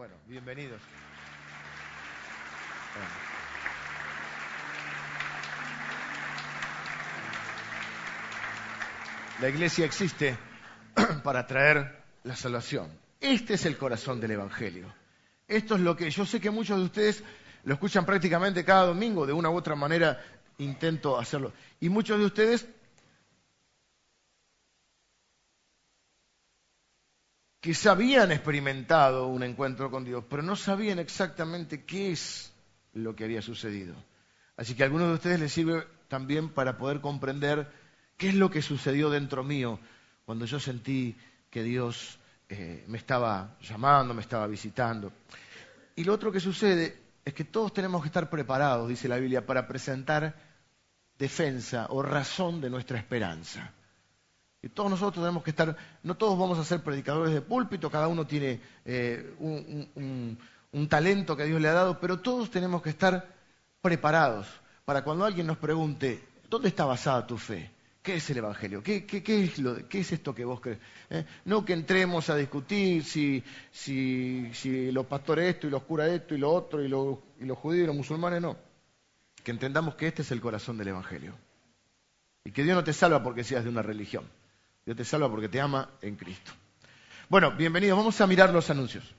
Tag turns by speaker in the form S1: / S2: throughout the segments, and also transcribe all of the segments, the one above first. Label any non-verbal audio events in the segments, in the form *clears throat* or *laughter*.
S1: Bueno, bienvenidos. La iglesia existe *clears throat* para traer la salvación. Este es el corazón del Evangelio. Esto es lo que yo sé que muchos de ustedes lo escuchan prácticamente cada domingo, de una u otra manera intento hacerlo. Y muchos de ustedes quizá habían experimentado un encuentro con Dios, pero no sabían exactamente qué es lo que había sucedido. Así que a algunos de ustedes les sirve también para poder comprender qué es lo que sucedió dentro mío cuando yo sentí que Dios eh, me estaba llamando, me estaba visitando. Y lo otro que sucede es que todos tenemos que estar preparados, dice la Biblia, para presentar defensa o razón de nuestra esperanza. Y todos nosotros tenemos que estar, no todos vamos a ser predicadores de púlpito, cada uno tiene eh, un, talento que Dios le ha dado, pero todos tenemos que estar preparados para cuando alguien nos pregunte, ¿dónde está basada tu fe? ¿Qué es el Evangelio? ¿Qué, es, esto que vos crees? ¿Eh? No que entremos a discutir si, los pastores esto y los curas esto y lo otro y, y los judíos y los musulmanes, no. Que entendamos que este es el corazón del Evangelio. Y que Dios no te salva porque seas de una religión. Dios te salva porque te ama en Cristo. Bueno, bienvenidos. Vamos a mirar los anuncios.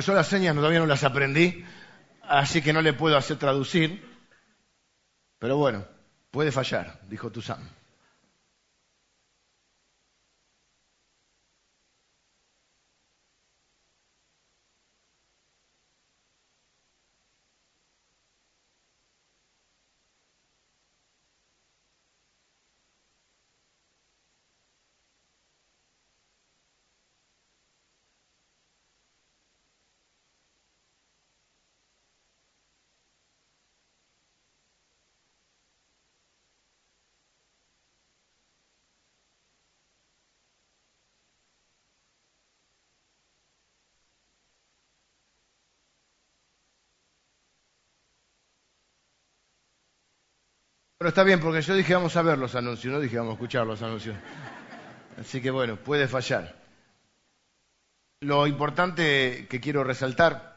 S1: Yo las señas todavía no las aprendí, así que no le puedo hacer traducir. Pero bueno, puede fallar, dijo Tuzán. Pero está bien, porque yo dije vamos a ver los anuncios, no dije vamos a escuchar los anuncios. Así que bueno, puede fallar. Lo importante que quiero resaltar,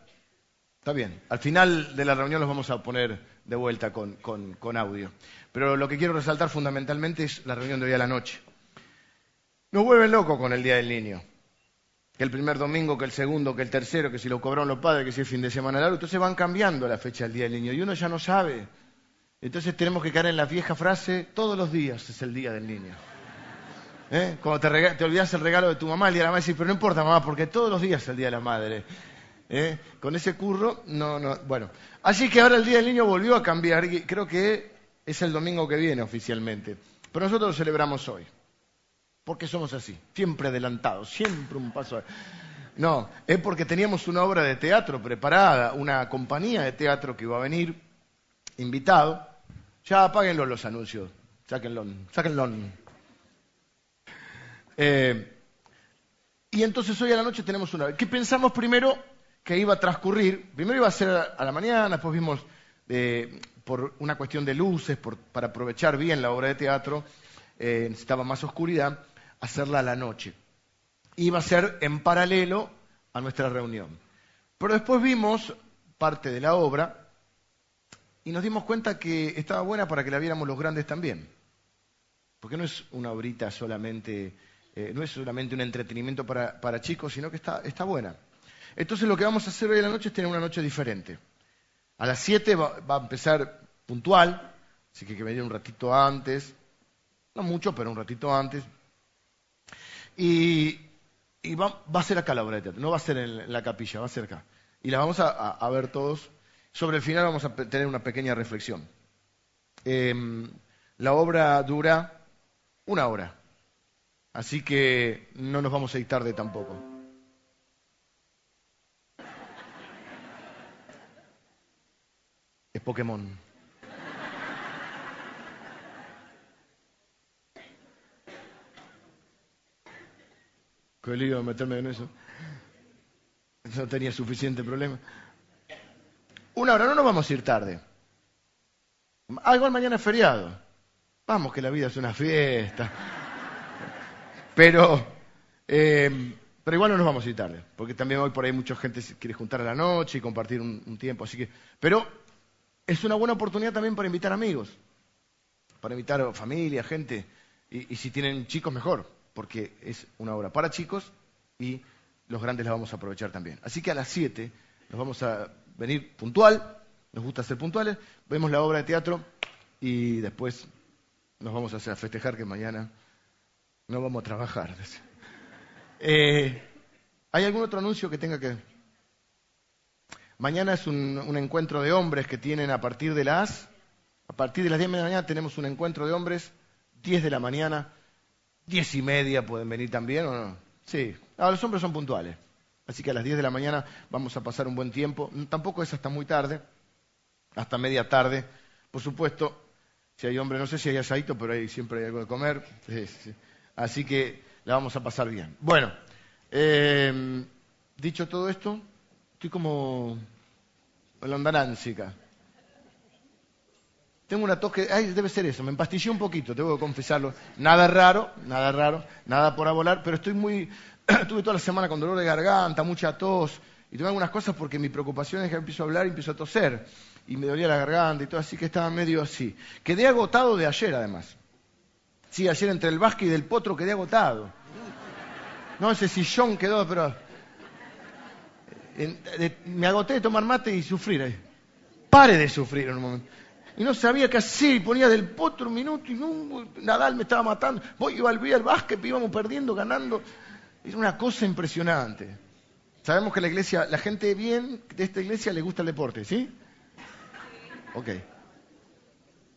S1: está bien, al final de la reunión los vamos a poner de vuelta con, con audio. Pero lo que quiero resaltar fundamentalmente es la reunión de hoy a la noche. Nos vuelven locos con el Día del Niño. Que el primer domingo, que el segundo, que el tercero, que si lo cobraron los padres, que si el fin de semana largo. Entonces van cambiando la fecha del Día del Niño y uno ya no sabe entonces tenemos que caer en la vieja frase, todos los días es el día del niño. ¿Eh? Cuando te, olvidas el regalo de tu mamá, el día de la madre, pero no importa mamá, porque todos los días es el día de la madre. ¿Eh? Con ese curro, no, no, bueno. Así que ahora el día del niño volvió a cambiar creo que es el domingo que viene oficialmente. Pero nosotros lo celebramos hoy. Porque somos así, siempre adelantados, siempre un paso. No, es porque teníamos una obra de teatro preparada, una compañía de teatro que iba a venir, invitado, ya apáguenlo los anuncios. Sáquenlo. Sáquenlo. Eh, y entonces hoy a la noche tenemos una. ¿Qué pensamos primero que iba a transcurrir? Primero iba a ser a la mañana, después vimos eh, por una cuestión de luces, para aprovechar bien la obra de teatro, eh, necesitaba más oscuridad, hacerla a la noche. Iba a ser en paralelo a nuestra reunión. Pero después vimos parte de la obra y nos dimos cuenta que estaba buena para que la viéramos los grandes también. Porque no es una obrita solamente, eh, no es solamente un entretenimiento para, chicos, sino que está, está, buena. Entonces lo que vamos a hacer hoy en la noche es tener una noche diferente. A las 7 va, a empezar puntual, así que hay que venir un ratito antes, no mucho, pero un ratito antes. Y, va, a ser acá la obra de teatro, no va a ser en la capilla, va a ser acá. Y la vamos a ver todos sobre el final vamos a tener una pequeña reflexión. Eh, la obra dura una hora, así que no nos vamos a ir tarde tampoco. Es Pokémon. Qué lío meterme en eso. No tenía suficiente problema. Una hora, no nos vamos a ir tarde. Ah, igual mañana es feriado. Vamos, que la vida es una fiesta. Pero, eh, pero igual no nos vamos a ir tarde, porque también hoy por ahí mucha gente quiere juntar a la noche y compartir un, tiempo. Así que, pero es una buena oportunidad también para invitar amigos, para invitar familia, gente. Y, y si tienen chicos, mejor, porque es una hora para chicos y los grandes la vamos a aprovechar también. Así que a las 7 nos vamos a venir puntual, nos gusta ser puntuales, vemos la obra de teatro y después nos vamos a hacer festejar que mañana no vamos a trabajar. Eh, ¿Hay algún otro anuncio que tenga que...? Mañana es un, un, encuentro de hombres que tienen a partir de las... A partir de las 10 de la mañana tenemos un encuentro de hombres, 10 de la mañana, 10 y media pueden venir también o no. Sí, ahora los hombres son puntuales. Así que a las 10 de la mañana vamos a pasar un buen tiempo. Tampoco es hasta muy tarde, hasta media tarde. Por supuesto, si hay hombre, no sé si hay asadito, pero hay, siempre hay algo de comer. *laughs* Así que la vamos a pasar bien. Bueno, eh, dicho todo esto, estoy como londanánsica. Tengo una tos que, ay, debe ser eso, me empastillé un poquito, tengo que confesarlo. Nada raro, nada raro, nada por volar, pero estoy muy, *coughs* tuve toda la semana con dolor de garganta, mucha tos, y tengo algunas cosas porque mi preocupación es que empiezo a hablar y empiezo a toser, y me dolía la garganta y todo, así que estaba medio así. Quedé agotado de ayer, además. Sí, ayer entre el Vasque y del Potro quedé agotado. No, ese sillón quedó, pero... me agoté de tomar mate y sufrir. Pare de sufrir en un momento y no sabía qué hacer, ponía del potro un minuto y no, Nadal me estaba matando, voy iba al, al básquet, íbamos perdiendo, ganando, era una cosa impresionante. Sabemos que la iglesia, la gente bien de esta iglesia le gusta el deporte, ¿sí? Ok.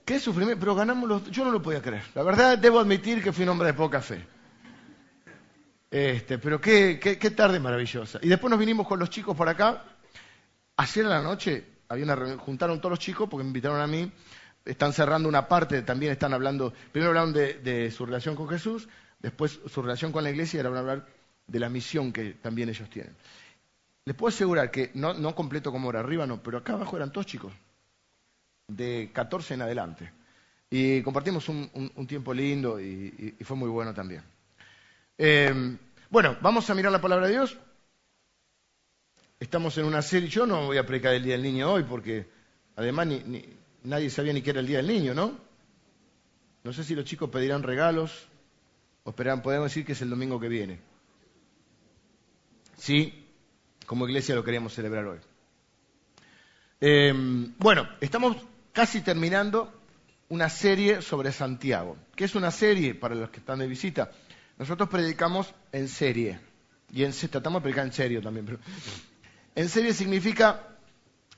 S1: Qué sufrimiento, pero ganamos los, yo no lo podía creer. La verdad debo admitir que fui un hombre de poca fe. Este, pero qué, qué, qué tarde maravillosa. Y después nos vinimos con los chicos por acá. Ayer a la noche había una juntaron todos los chicos porque me invitaron a mí, están cerrando una parte, también están hablando, primero hablaron de, su relación con Jesús, después su relación con la iglesia y ahora van a hablar de la misión que también ellos tienen. Les puedo asegurar que, no, completo como ahora, arriba no, pero acá abajo eran todos chicos, de 14 en adelante. Y compartimos un, tiempo lindo y, fue muy bueno también. Eh, bueno, vamos a mirar la palabra de Dios. Estamos en una serie, yo no voy a predicar el Día del Niño hoy porque además ni, nadie sabía ni qué era el Día del Niño, ¿no? No sé si los chicos pedirán regalos o esperarán, podemos decir que es el domingo que viene. Sí, como iglesia lo queríamos celebrar hoy. Em, bueno, estamos casi terminando una serie sobre Santiago. ¿Qué es una serie para los que están de visita? Nosotros predicamos en serie. Y en, tratamos de predicar en serio también. *laughs* En serie significa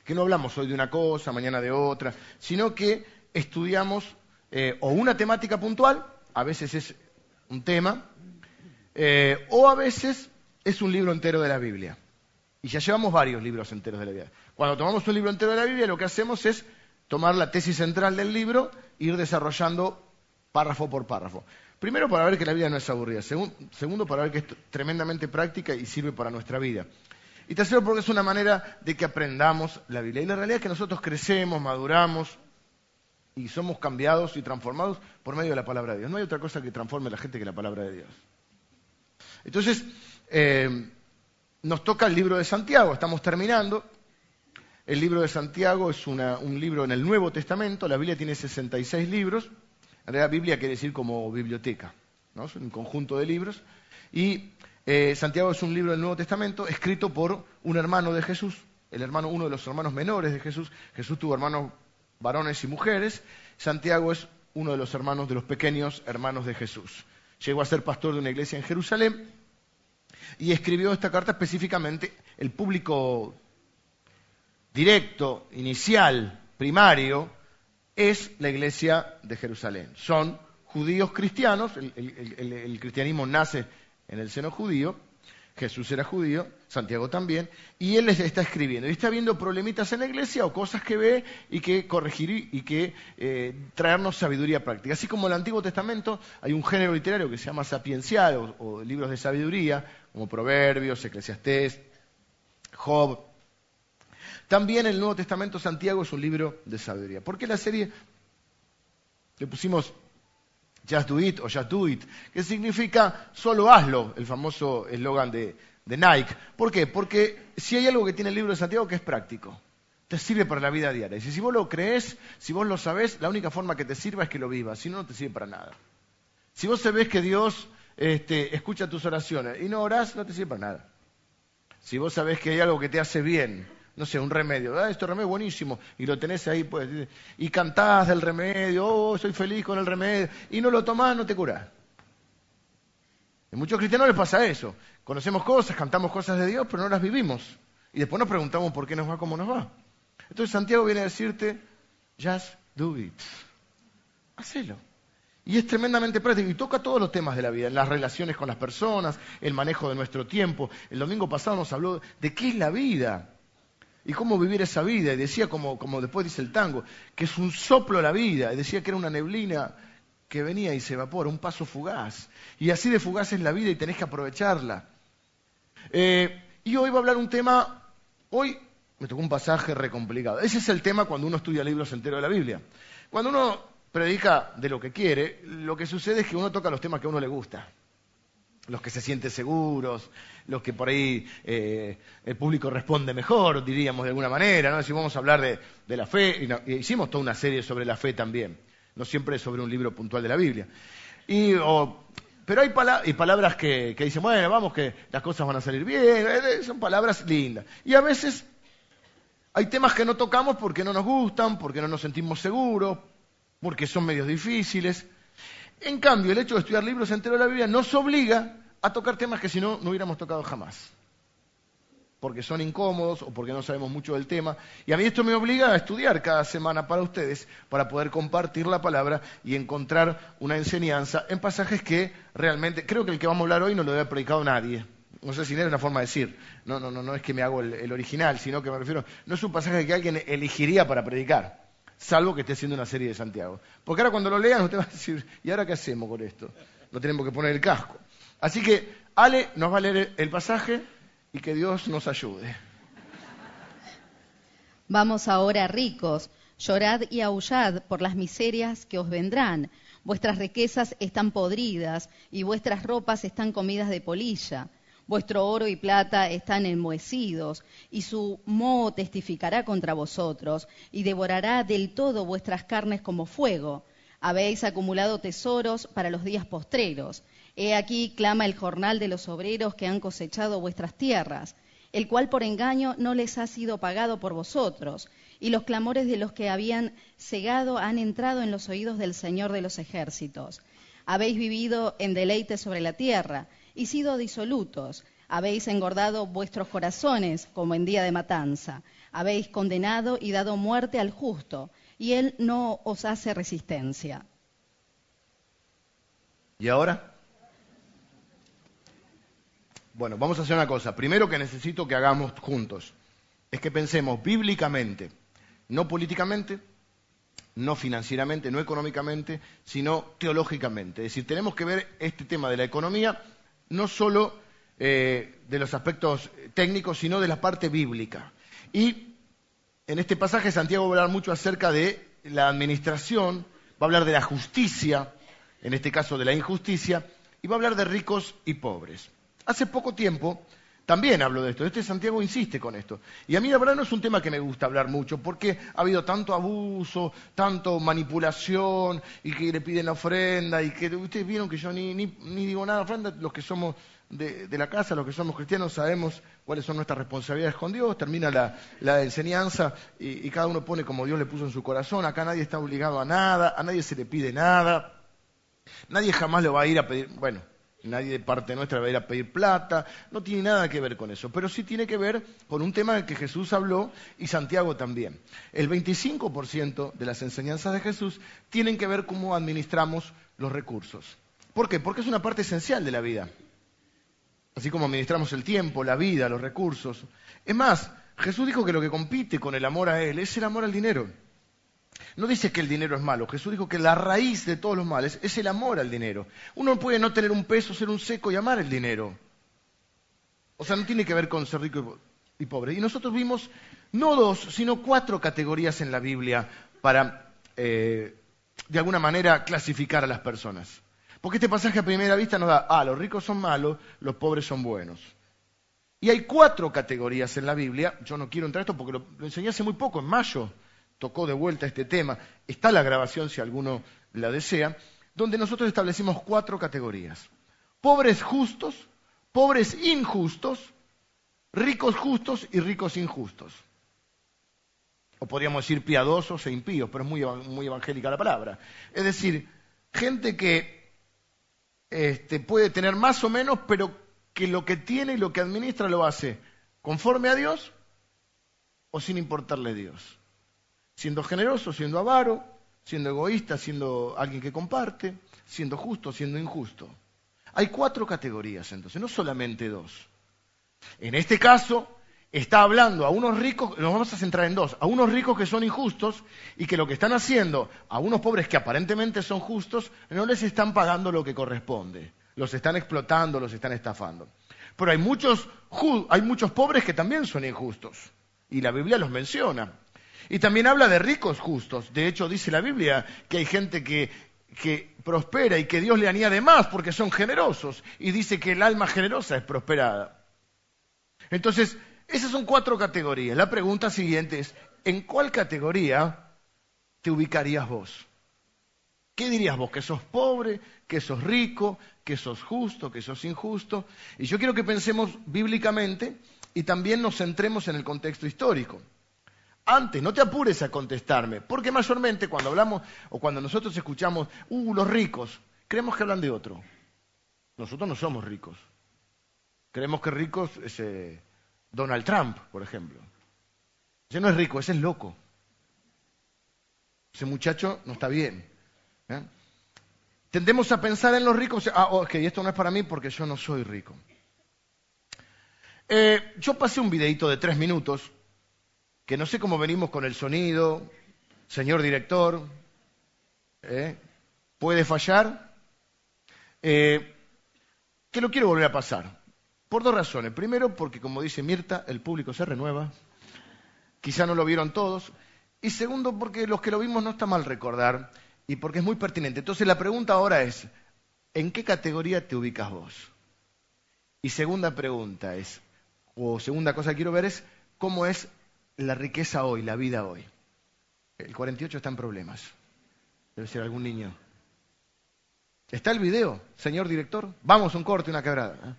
S1: que no hablamos hoy de una cosa, mañana de otra, sino que estudiamos eh, o una temática puntual, a veces es un tema, eh, o a veces es un libro entero de la Biblia. Y ya llevamos varios libros enteros de la Biblia. Cuando tomamos un libro entero de la Biblia, lo que hacemos es tomar la tesis central del libro e ir desarrollando párrafo por párrafo. Primero, para ver que la vida no es aburrida. Segundo, para ver que es tremendamente práctica y sirve para nuestra vida. Y tercero, porque es una manera de que aprendamos la Biblia. Y la realidad es que nosotros crecemos, maduramos y somos cambiados y transformados por medio de la palabra de Dios. No hay otra cosa que transforme a la gente que la palabra de Dios. Entonces, eh, nos toca el libro de Santiago, estamos terminando. El libro de Santiago es un libro en el Nuevo Testamento, la Biblia tiene 66 libros. En realidad, Biblia quiere decir como biblioteca, ¿no? es un conjunto de libros. Y eh, Santiago es un libro del Nuevo Testamento escrito por un hermano de Jesús, el hermano, uno de los hermanos menores de Jesús. Jesús tuvo hermanos varones y mujeres. Santiago es uno de los hermanos de los pequeños hermanos de Jesús. Llegó a ser pastor de una iglesia en Jerusalén y escribió esta carta específicamente. El público directo, inicial, primario, es la iglesia de Jerusalén. Son judíos cristianos, el cristianismo nace en el seno judío, Jesús era judío, Santiago también, y él les está escribiendo. Y está viendo problemitas en la iglesia o cosas que ve y que corregir y que eh, traernos sabiduría práctica. Así como en el Antiguo Testamento hay un género literario que se llama sapiencial o, libros de sabiduría, como Proverbios, Eclesiastés, Job. También el Nuevo Testamento Santiago es un libro de sabiduría. ¿Por qué la serie le pusimos Just Do It o Just Do It? Que significa solo hazlo, el famoso eslogan de, Nike. ¿Por qué? Porque si hay algo que tiene el libro de Santiago que es práctico, te sirve para la vida diaria. Y si vos lo crees, si vos lo sabés, la única forma que te sirva es que lo vivas, si no, no te sirve para nada. Si vos sabés que Dios este, escucha tus oraciones y no orás, no te sirve para nada. Si vos sabés que hay algo que te hace bien, no sé, un remedio, ah, este remedio es buenísimo, y lo tenés ahí, pues, y cantás del remedio, oh, soy feliz con el remedio, y no lo tomás, no te curás. A muchos cristianos les pasa eso. Conocemos cosas, cantamos cosas de Dios, pero no las vivimos. Y después nos preguntamos por qué nos va como nos va. Entonces Santiago viene a decirte, just do it. Hacelo. Y es tremendamente práctico y toca todos los temas de la vida, las relaciones con las personas, el manejo de nuestro tiempo. El domingo pasado nos habló de qué es la vida y cómo vivir esa vida. Y decía, como, como después dice el tango, que es un soplo la vida. Y decía que era una neblina que venía y se evapora, un paso fugaz. Y así de fugaz es la vida y tenés que aprovecharla. Eh, y hoy va a hablar un tema, hoy me tocó un pasaje re complicado. Ese es el tema cuando uno estudia libros enteros de la Biblia. Cuando uno predica de lo que quiere, lo que sucede es que uno toca los temas que a uno le gusta. Los que se sienten seguros, los que por ahí eh, el público responde mejor, diríamos de alguna manera, ¿no? Si vamos a hablar de, la fe, y, hicimos toda una serie sobre la fe también, no siempre sobre un libro puntual de la Biblia. Y, pero hay palabras que, que, dicen, bueno, vamos, que las cosas van a salir bien, eh, son palabras lindas. Y a veces hay temas que no tocamos porque no nos gustan, porque no nos sentimos seguros, porque son medios difíciles. En cambio, el hecho de estudiar libros enteros de la Biblia nos obliga a tocar temas que si no, no hubiéramos tocado jamás. Porque son incómodos o porque no sabemos mucho del tema. Y a mí esto me obliga a estudiar cada semana para ustedes, para poder compartir la palabra y encontrar una enseñanza en pasajes que realmente, creo que el que vamos a hablar hoy no lo había predicado nadie no sé si es una forma de decir, no, no, no, no es que me hago el, original, sino que me refiero, no es un pasaje que alguien elegiría para predicar, salvo que esté haciendo una serie de Santiago. Porque ahora cuando lo lean usted va a decir, ¿y ahora qué hacemos con esto? No tenemos que poner el casco. Así que Ale nos va a leer el pasaje y que Dios nos ayude.
S2: Vamos ahora ricos, llorad y aullad por las miserias que os vendrán. Vuestras riquezas están podridas y vuestras ropas están comidas de polilla. Vuestro oro y plata están enmohecidos, y su moho testificará contra vosotros, y devorará del todo vuestras carnes como fuego. Habéis acumulado tesoros para los días postreros. He aquí clama el jornal de los obreros que han cosechado vuestras tierras, el cual por engaño no les ha sido pagado por vosotros, y los clamores de los que habían cegado han entrado en los oídos del Señor de los ejércitos. Habéis vivido en deleite sobre la tierra, y sido disolutos. Habéis engordado vuestros corazones como en día de matanza. Habéis condenado y dado muerte al justo, y él no os hace resistencia.
S1: ¿Y ahora? Bueno, vamos a hacer una cosa. Primero que necesito que hagamos juntos es que pensemos bíblicamente, no políticamente, no financieramente, no económicamente, sino teológicamente. Es decir, tenemos que ver este tema de la economía no solo eh, de los aspectos técnicos, sino de la parte bíblica. Y en este pasaje Santiago va a hablar mucho acerca de la administración, va a hablar de la justicia, en este caso de la injusticia, y va a hablar de ricos y pobres. Hace poco tiempo también hablo de esto. Este Santiago insiste con esto. Y a mí la verdad no es un tema que me gusta hablar mucho, porque ha habido tanto abuso, tanto manipulación, y que le piden ofrenda, y que ustedes vieron que yo ni, ni, digo nada ofrenda, los que somos de, la casa, los que somos cristianos, sabemos cuáles son nuestras responsabilidades con Dios, termina la, enseñanza y, y cada uno pone como Dios le puso en su corazón, acá nadie está obligado a nada, a nadie se le pide nada, nadie jamás le va a ir a pedir, bueno, Nadie de parte nuestra va a ir a pedir plata, no tiene nada que ver con eso, pero sí tiene que ver con un tema del que Jesús habló y Santiago también. El 25% de las enseñanzas de Jesús tienen que ver cómo administramos los recursos. ¿Por qué? Porque es una parte esencial de la vida. Así como administramos el tiempo, la vida, los recursos. Es más, Jesús dijo que lo que compite con el amor a Él es el amor al dinero. No dice que el dinero es malo. Jesús dijo que la raíz de todos los males es el amor al dinero. Uno puede no tener un peso, ser un seco y amar el dinero. O sea, no tiene que ver con ser rico y pobre. Y nosotros vimos no dos, sino cuatro categorías en la Biblia para, eh, de alguna manera, clasificar a las personas. Porque este pasaje a primera vista nos da, ah, los ricos son malos, los pobres son buenos. Y hay cuatro categorías en la Biblia, yo no quiero entrar en esto porque lo enseñé hace muy poco, en mayo tocó de vuelta este tema, está la grabación si alguno la desea, donde nosotros establecimos cuatro categorías. Pobres justos, pobres injustos, ricos justos y ricos injustos. O podríamos decir piadosos e impíos, pero es muy, muy evangélica la palabra. Es decir, gente que este, puede tener más o menos, pero que lo que tiene y lo que administra lo hace conforme a Dios o sin importarle Dios. Siendo generoso, siendo avaro, siendo egoísta, siendo alguien que comparte, siendo justo, siendo injusto. Hay cuatro categorías entonces, no solamente dos. En este caso, está hablando a unos ricos, nos vamos a centrar en dos, a unos ricos que son injustos y que lo que están haciendo a unos pobres que aparentemente son justos, no les están pagando lo que corresponde. Los están explotando, los están estafando. Pero hay muchos, hay muchos pobres que también son injustos. Y la Biblia los menciona. Y también habla de ricos justos. De hecho, dice la Biblia que hay gente que, prospera y que Dios le añade más porque son generosos. Y dice que el alma generosa es prosperada. Entonces, esas son cuatro categorías. La pregunta siguiente es, ¿en cuál categoría te ubicarías vos? ¿Qué dirías vos? ¿Que sos pobre? ¿Que sos rico? ¿Que sos justo? ¿Que sos injusto? Y yo quiero que pensemos bíblicamente y también nos centremos en el contexto histórico. Antes, no te apures a contestarme, porque mayormente cuando hablamos o cuando nosotros escuchamos, uh, los ricos, creemos que hablan de otro. Nosotros no somos ricos. Creemos que ricos es eh, Donald Trump, por ejemplo. Ese no es rico, ese es loco. Ese muchacho no está bien. ¿eh? Tendemos a pensar en los ricos, ah, ok, esto no es para mí porque yo no soy rico. Eh, yo pasé un videito de tres minutos, que no sé cómo venimos con el sonido, señor director, ¿eh? puede fallar, que lo quiero volver a pasar. Por dos razones. Primero, porque como dice Mirta, el público se renueva. Quizá no lo vieron todos. Y segundo, porque los que lo vimos no está mal recordar y porque es muy pertinente. Entonces la pregunta ahora es, ¿en qué categoría te ubicas vos? Y segunda pregunta es, o segunda cosa que quiero ver es, ¿cómo es la riqueza hoy, la vida hoy? El 48 está en problemas. Debe ser algún niño. ¿Está el video, señor director? Vamos, un corte, una quebrada. ¿eh?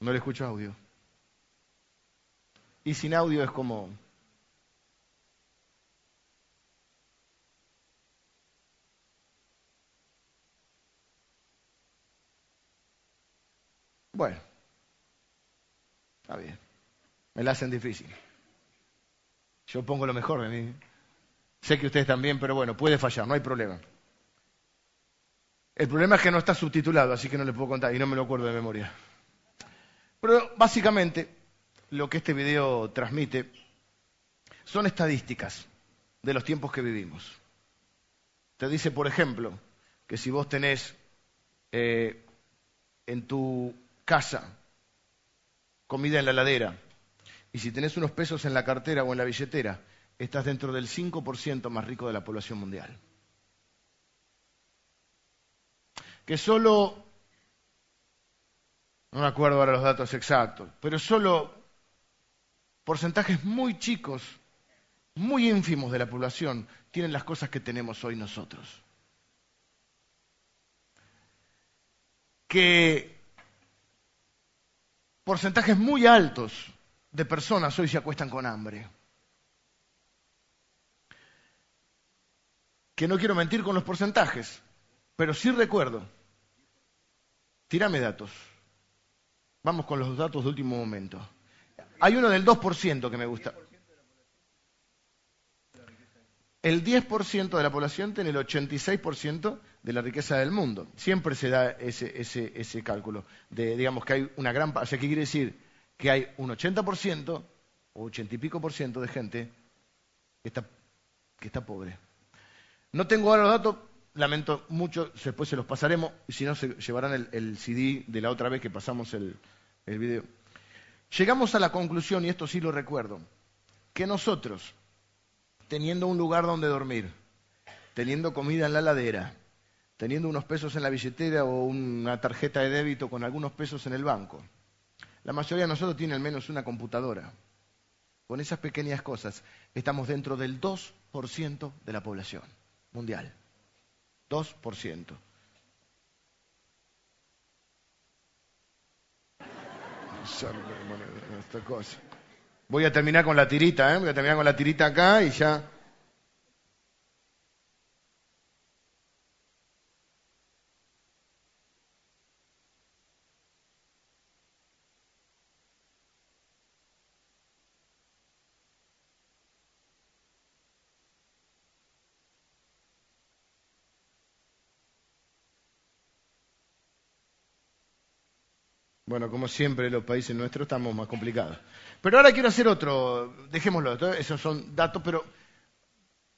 S1: No le escucho audio. Y sin audio es como... Bueno, está bien. Me la hacen difícil. Yo pongo lo mejor de mí. Sé que ustedes también, pero bueno, puede fallar, no hay problema. El problema es que no está subtitulado, así que no le puedo contar y no me lo acuerdo de memoria. Pero básicamente lo que este video transmite son estadísticas de los tiempos que vivimos. Te dice, por ejemplo, que si vos tenés eh, en tu casa comida en la heladera y si tenés unos pesos en la cartera o en la billetera, estás dentro del 5% más rico de la población mundial. Que solo no me acuerdo ahora los datos exactos, pero solo porcentajes muy chicos, muy ínfimos de la población tienen las cosas que tenemos hoy nosotros. Que porcentajes muy altos de personas hoy se acuestan con hambre. Que no quiero mentir con los porcentajes, pero sí recuerdo. Tírame datos. Vamos con los datos de último momento. Hay uno del 2% que me gusta. El 10% de la población tiene el 86% de la riqueza del mundo. Siempre se da ese, ese, ese cálculo de, digamos, que hay una gran... O sea, ¿qué quiere decir? Que hay un 80% o 80 y pico por ciento de gente que está, que está pobre. No tengo ahora los datos, lamento mucho, después se los pasaremos, y si no, se llevarán el, CD de la otra vez que pasamos el, el video. Llegamos a la conclusión, y esto sí lo recuerdo, que nosotros, teniendo un lugar donde dormir, teniendo comida en la ladera, teniendo unos pesos en la billetera o una tarjeta de débito con algunos pesos en el banco, la mayoría de nosotros tiene al menos una computadora. Con esas pequeñas cosas estamos dentro del 2% de la población mundial. 2%. Voy a terminar con la tirita, ¿eh? Voy a terminar con la tirita acá y ya. Bueno, como siempre, los países nuestros estamos más complicados. Pero ahora quiero hacer otro, dejémoslo, esos son datos, pero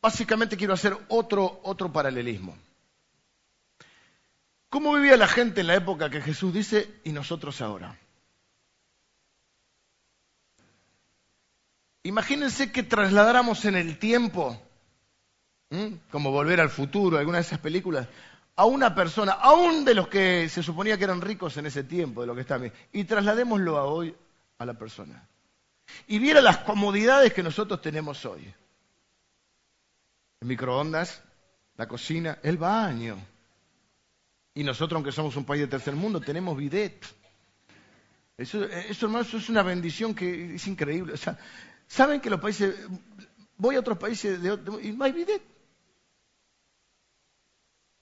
S1: básicamente quiero hacer otro, otro paralelismo. ¿Cómo vivía la gente en la época que Jesús dice y nosotros ahora? Imagínense que trasladáramos en el tiempo, como volver al futuro, alguna de esas películas, a una persona, aún de los que se suponía que eran ricos en ese tiempo, de lo que están, y trasladémoslo a hoy a la persona. Y viera las comodidades que nosotros tenemos hoy. El microondas, la cocina, el baño. Y nosotros, aunque somos un país de tercer mundo, tenemos bidet. Eso, hermano, eso es una bendición que es increíble. O sea, ¿Saben que los países... Voy a otros países de, y no hay bidet.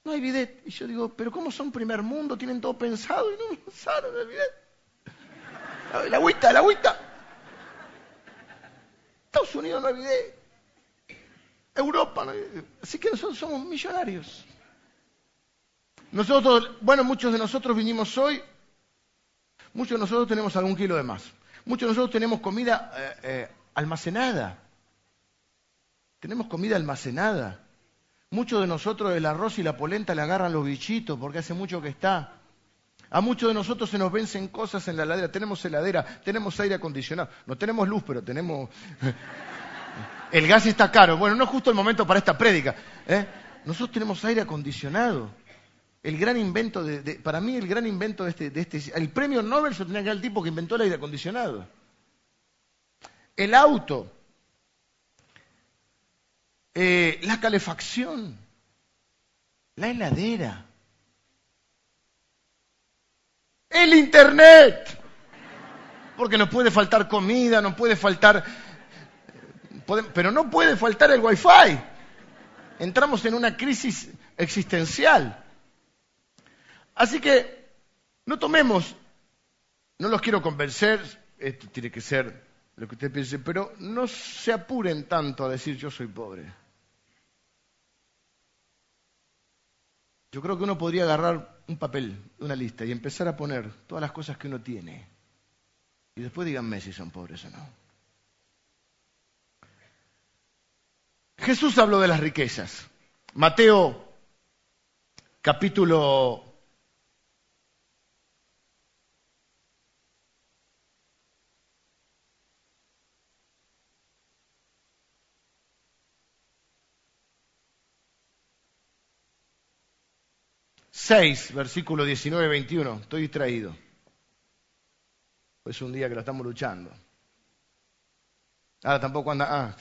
S1: No hay bidet. Y yo digo, pero ¿cómo son primer mundo? Tienen todo pensado y no pensaron el bidet. La agüita, la agüita. Estados Unidos no hay bidet. Europa no hay bidet. Así que nosotros somos millonarios. Nosotros, bueno, muchos de nosotros vinimos hoy, muchos de nosotros tenemos algún kilo de más. Muchos de nosotros tenemos comida eh, eh, almacenada. Tenemos comida almacenada. Muchos de nosotros el arroz y la polenta le agarran los bichitos porque hace mucho que está. A muchos de nosotros se nos vencen cosas en la heladera. Tenemos heladera, tenemos aire acondicionado. No tenemos luz, pero tenemos... *laughs* El gas está caro. Bueno, no es justo el momento para esta prédica. ¿eh? Nosotros tenemos aire acondicionado. El gran invento de, para mí el gran invento de este, de este, el premio Nobel se tenía que dar el tipo que inventó el aire acondicionado. El auto, eh, la calefacción, la heladera, el internet, porque nos puede faltar comida, nos puede faltar, pero no puede faltar el wifi. Entramos en una crisis existencial. Así que no tomemos, no los quiero convencer, esto tiene que ser lo que usted piense, pero no se apuren tanto a decir yo soy pobre. Yo creo que uno podría agarrar un papel, una lista y empezar a poner todas las cosas que uno tiene. Y después díganme si son pobres o no. Jesús habló de las riquezas. Mateo capítulo 6, versículo 19 21. Estoy distraído. Es un día que lo estamos luchando. Ahora tampoco anda. Ah,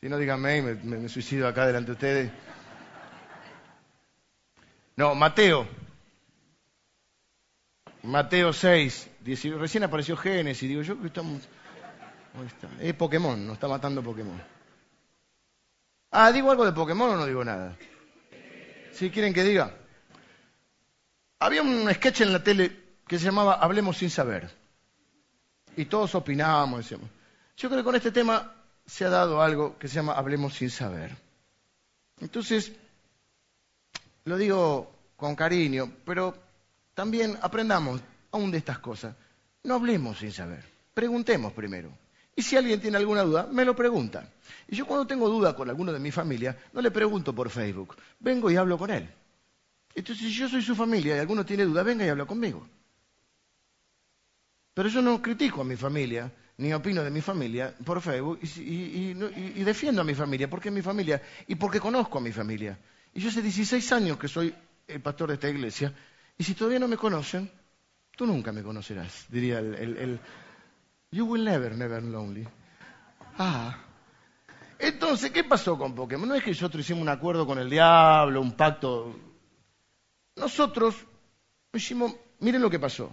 S1: si no díganme, me, me, me suicido acá delante de ustedes. No, Mateo. Mateo 6, 19. Recién apareció Génesis. Digo yo que estamos. Está? Es Pokémon, nos está matando Pokémon. Ah, ¿digo algo de Pokémon o no digo nada? Si quieren que diga. Había un sketch en la tele que se llamaba Hablemos sin saber. Y todos opinábamos, decíamos. Yo creo que con este tema se ha dado algo que se llama Hablemos sin saber. Entonces, lo digo con cariño, pero también aprendamos aún de estas cosas. No hablemos sin saber. Preguntemos primero. Y si alguien tiene alguna duda, me lo pregunta. Y yo cuando tengo duda con alguno de mi familia, no le pregunto por Facebook, vengo y hablo con él. Entonces, si yo soy su familia y alguno tiene duda, venga y habla conmigo. Pero yo no critico a mi familia, ni opino de mi familia por Facebook, y, defiendo a mi familia, porque es mi familia, y porque conozco a mi familia. Y yo hace 16 años que soy el pastor de esta iglesia, y si todavía no me conocen, tú nunca me conocerás, diría el, el You will never, never lonely. Ah. Entonces, ¿qué pasó con Pokémon? No es que nosotros hicimos un acuerdo con el diablo, un pacto. Nosotros hicimos, miren lo que pasó.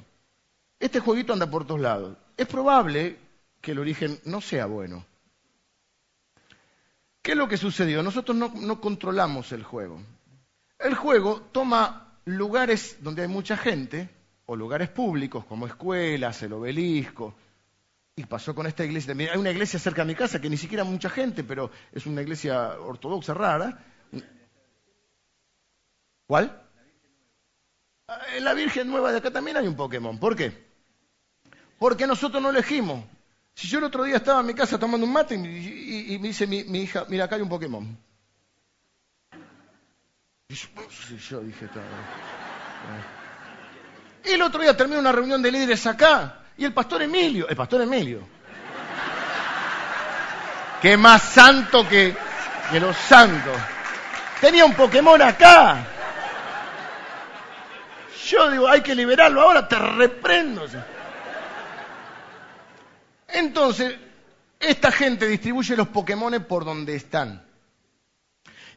S1: Este jueguito anda por todos lados. Es probable que el origen no sea bueno. ¿Qué es lo que sucedió? Nosotros no, no controlamos el juego. El juego toma lugares donde hay mucha gente, o lugares públicos como escuelas, el obelisco, y pasó con esta iglesia. Hay una iglesia cerca de mi casa que ni siquiera mucha gente, pero es una iglesia ortodoxa rara. ¿Cuál? En la Virgen Nueva de acá también hay un Pokémon. ¿Por qué? Porque nosotros no elegimos. Si yo el otro día estaba en mi casa tomando un mate y, me dice mi, hija, mira, acá hay un Pokémon. Y yo, dije, Y el otro día terminé una reunión de líderes acá y el pastor Emilio, el pastor Emilio, que más santo que, que los santos, tenía un Pokémon acá. Yo digo, hay que liberarlo ahora, te reprendo. Entonces, esta gente distribuye los Pokémon por donde están.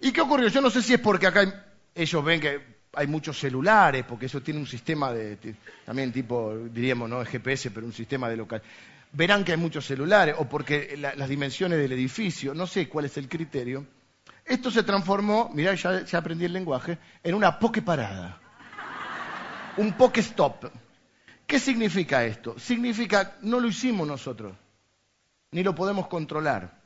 S1: ¿Y qué ocurrió? Yo no sé si es porque acá ellos ven que hay muchos celulares, porque eso tiene un sistema de, también tipo, diríamos, no GPS, pero un sistema de local. Verán que hay muchos celulares, o porque las dimensiones del edificio, no sé cuál es el criterio. Esto se transformó, mirá, ya, ya aprendí el lenguaje, en una poke parada. Un poke stop. ¿Qué significa esto? Significa, no lo hicimos nosotros, ni lo podemos controlar.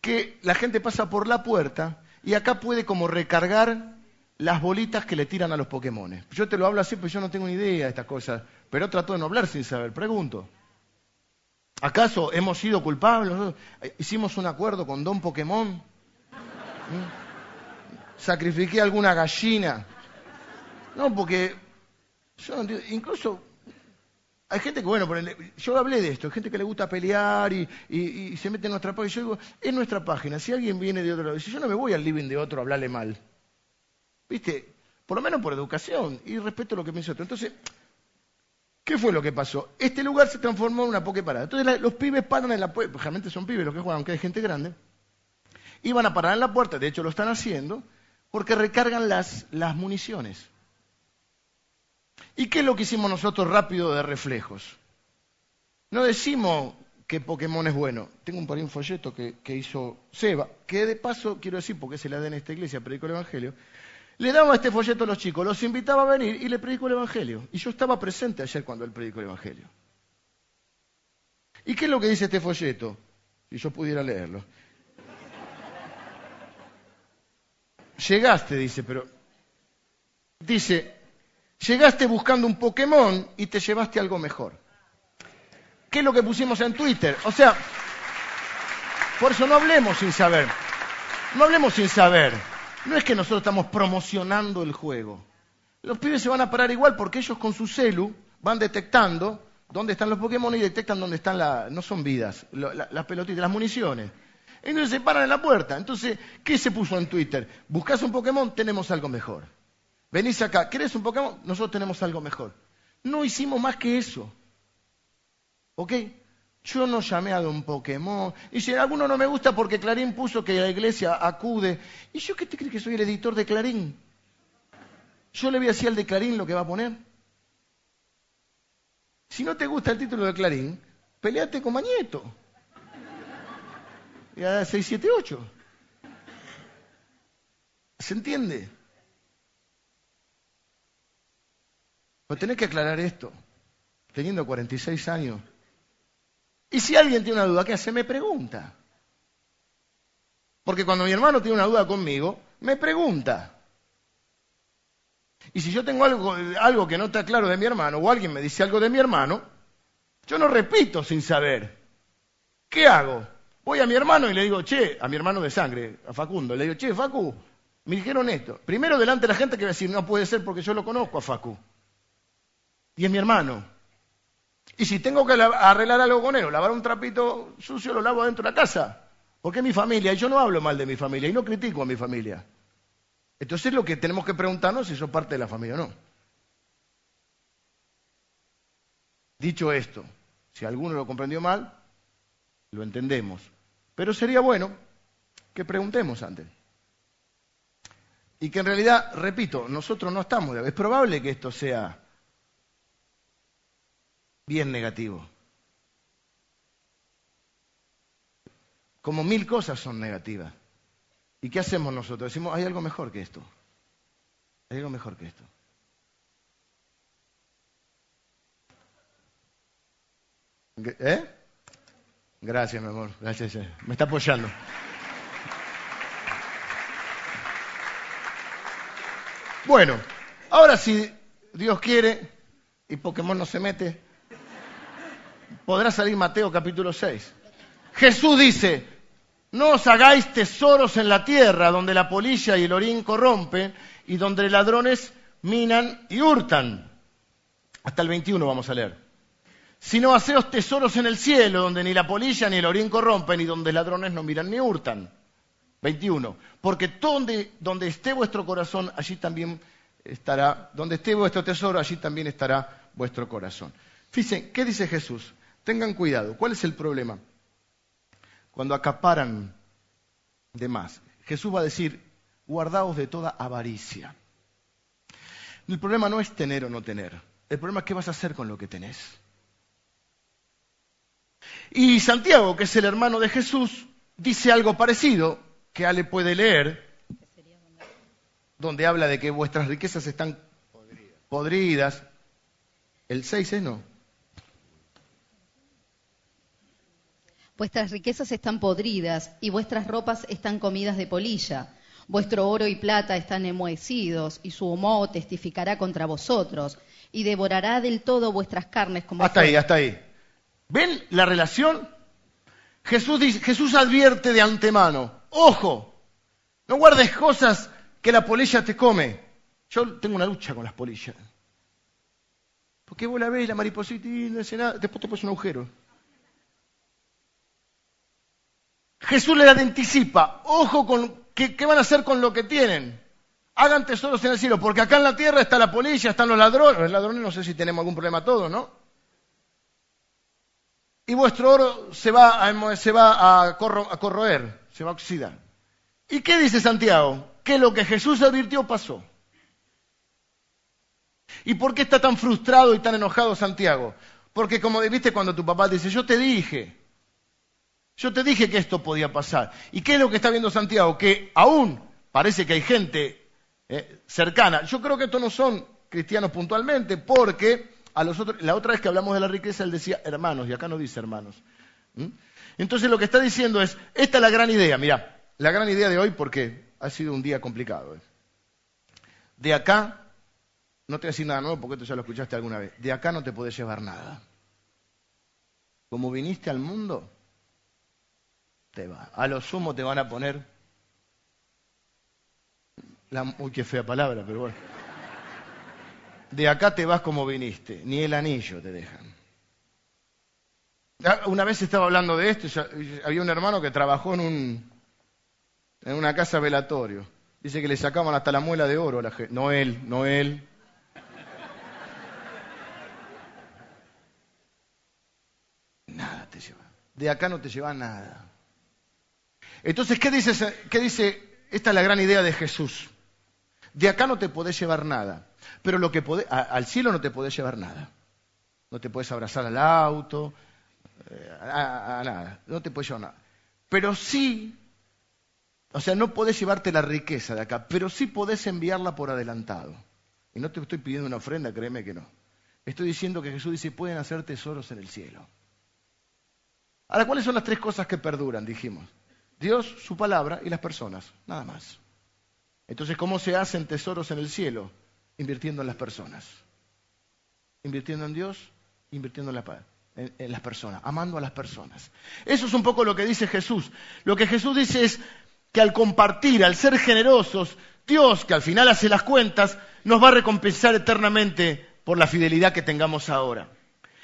S1: Que la gente pasa por la puerta y acá puede como recargar las bolitas que le tiran a los Pokémon. Yo te lo hablo así, pues yo no tengo ni idea de estas cosas, pero trato de no hablar sin saber. Pregunto, ¿acaso hemos sido culpables? ¿Hicimos un acuerdo con Don Pokémon? ¿Mm? ¿Sacrifiqué alguna gallina? No, porque yo no. Incluso hay gente que, bueno, yo hablé de esto, hay gente que le gusta pelear y, se mete en nuestra página. Yo digo, es nuestra página. Si alguien viene de otro lado, si yo no me voy al living de otro a hablarle mal. ¿Viste? Por lo menos por educación y respeto a lo que me otro. Entonces, ¿qué fue lo que pasó? Este lugar se transformó en una parada. Entonces los pibes paran en la puerta, realmente son pibes los que juegan, aunque hay gente grande, iban a parar en la puerta, de hecho lo están haciendo, porque recargan las, las municiones. ¿Y qué es lo que hicimos nosotros rápido de reflejos? No decimos que Pokémon es bueno. Tengo un, por un folleto que, hizo Seba, que de paso quiero decir, porque se la da en esta iglesia, predico el Evangelio, le daba este folleto a los chicos, los invitaba a venir y le predicó el Evangelio. Y yo estaba presente ayer cuando él predicó el Evangelio. ¿Y qué es lo que dice este folleto? Si yo pudiera leerlo. Llegaste, dice, pero... Dice, llegaste buscando un Pokémon y te llevaste algo mejor. ¿Qué es lo que pusimos en Twitter? O sea, por eso no hablemos sin saber. No hablemos sin saber. No es que nosotros estamos promocionando el juego. Los pibes se van a parar igual porque ellos con su celu van detectando dónde están los Pokémon y detectan dónde están las, no son vidas, las pelotitas, las municiones. Entonces se paran en la puerta. Entonces, ¿qué se puso en Twitter? ¿Buscas un Pokémon? Tenemos algo mejor. Venís acá, ¿querés un Pokémon? Nosotros tenemos algo mejor. No hicimos más que eso. ¿Ok? Yo no llamé a Don Pokémon. Y si alguno no me gusta porque Clarín puso que la iglesia acude. ¿Y yo qué te crees que soy el editor de Clarín? Yo le voy a decir al de Clarín lo que va a poner. Si no te gusta el título de Clarín, peleate con Mañeto. Ya 678. ¿Se entiende? Tenés que aclarar esto. Teniendo 46 años, y si alguien tiene una duda, ¿qué hace? Me pregunta. Porque cuando mi hermano tiene una duda conmigo, me pregunta. Y si yo tengo algo, algo que no está claro de mi hermano, o alguien me dice algo de mi hermano, yo no repito sin saber. ¿qué hago? Voy a mi hermano y le digo, che, a mi hermano de sangre, a Facundo, le digo, che, Facu, me dijeron esto. Primero delante de la gente que va a decir, no puede ser porque yo lo conozco a Facu. Y es mi hermano. Y si tengo que arreglar algo con él, o lavar un trapito sucio, lo lavo dentro de la casa. Porque es mi familia y yo no hablo mal de mi familia y no critico a mi familia. Entonces lo que tenemos que preguntarnos es si son parte de la familia o no. Dicho esto, si alguno lo comprendió mal, lo entendemos. Pero sería bueno que preguntemos antes. Y que en realidad, repito, nosotros no estamos. Es probable que esto sea bien negativo. Como mil cosas son negativas. ¿Y qué hacemos nosotros? Decimos, hay algo mejor que esto. Hay algo mejor que esto. ¿Eh? Gracias, mi amor. Gracias. Eh. Me está apoyando. Bueno, ahora si Dios quiere y Pokémon no se mete, podrá salir Mateo capítulo 6. Jesús dice, no os hagáis tesoros en la tierra donde la polilla y el orín corrompen y donde ladrones minan y hurtan. Hasta el 21 vamos a leer. Sino haceos tesoros en el cielo donde ni la polilla ni el orín corrompen y donde ladrones no miran ni hurtan. 21. Porque donde, donde esté vuestro corazón, allí también estará, donde esté vuestro tesoro, allí también estará vuestro corazón. Fíjense, ¿qué dice Jesús? Tengan cuidado. ¿Cuál es el problema? Cuando acaparan de más. Jesús va a decir, guardaos de toda avaricia. El problema no es tener o no tener. El problema es qué vas a hacer con lo que tenés. Y Santiago, que es el hermano de Jesús, dice algo parecido, que Ale puede leer, donde habla de que vuestras riquezas están podridas. El 6 es no.
S2: Vuestras riquezas están podridas y vuestras ropas están comidas de polilla. Vuestro oro y plata están enmohecidos y su humo testificará contra vosotros y devorará del todo vuestras carnes como...
S1: Hasta ahí, hasta ahí. ¿Ven la relación? Jesús, dice, Jesús advierte de antemano, ojo, no guardes cosas que la polilla te come. Yo tengo una lucha con las polillas. Porque vos la ves, la mariposita y no hace nada, después te pones un agujero. Jesús le anticipa, ojo con qué, van a hacer con lo que tienen. Hagan tesoros en el cielo, porque acá en la tierra está la polilla, están los ladrones. Los ladrones no sé si tenemos algún problema todos, ¿no? Y vuestro oro se va a, se va a, corroer, se va a oxidar. ¿Y qué dice Santiago? Que lo que Jesús advirtió pasó. ¿Y por qué está tan frustrado y tan enojado Santiago? Porque como viste cuando tu papá dice, yo te dije, yo te dije que esto podía pasar. ¿Y qué es lo que está viendo Santiago? Que aún parece que hay gente eh, cercana. Yo creo que estos no son cristianos puntualmente, porque a los otros, la otra vez que hablamos de la riqueza, él decía hermanos, y acá no dice hermanos. Entonces lo que está diciendo es, esta es la gran idea, mira, la gran idea de hoy, porque ha sido un día complicado. ¿eh? De acá, no te voy a decir nada nuevo porque esto ya lo escuchaste alguna vez, de acá no te puedes llevar nada. Como viniste al mundo, te va. A lo sumo te van a poner. La, uy, qué fea palabra, pero bueno. De acá te vas como viniste, ni el anillo te dejan. Ah, una vez estaba hablando de esto, había un hermano que trabajó en, un, en una casa velatorio. Dice que le sacaban hasta la muela de oro a la gente. No él, no él. Nada te lleva. De acá no te lleva nada. Entonces, ¿qué dice, ¿qué dice? Esta es la gran idea de Jesús. De acá no te podés llevar nada, pero lo que al cielo no te podés llevar nada. No te puedes abrazar al auto, eh, a, nada, no te puedes llevar nada. Pero sí, o sea, no podés llevarte la riqueza de acá, pero sí podés enviarla por adelantado. Y no te estoy pidiendo una ofrenda, créeme que no. Estoy diciendo que Jesús dice, pueden hacer tesoros en el cielo. Ahora, ¿cuáles son las tres cosas que perduran? Dijimos. Dios, su palabra y las personas, nada más. Entonces, ¿cómo se hacen tesoros en el cielo? Invirtiendo en las personas. Invirtiendo en Dios, invirtiendo en la paz. en, las personas, amando a las personas. Eso es un poco lo que dice Jesús. Lo que Jesús dice es que al compartir, al ser generosos, Dios, que al final hace las cuentas, nos va a recompensar eternamente por la fidelidad que tengamos ahora.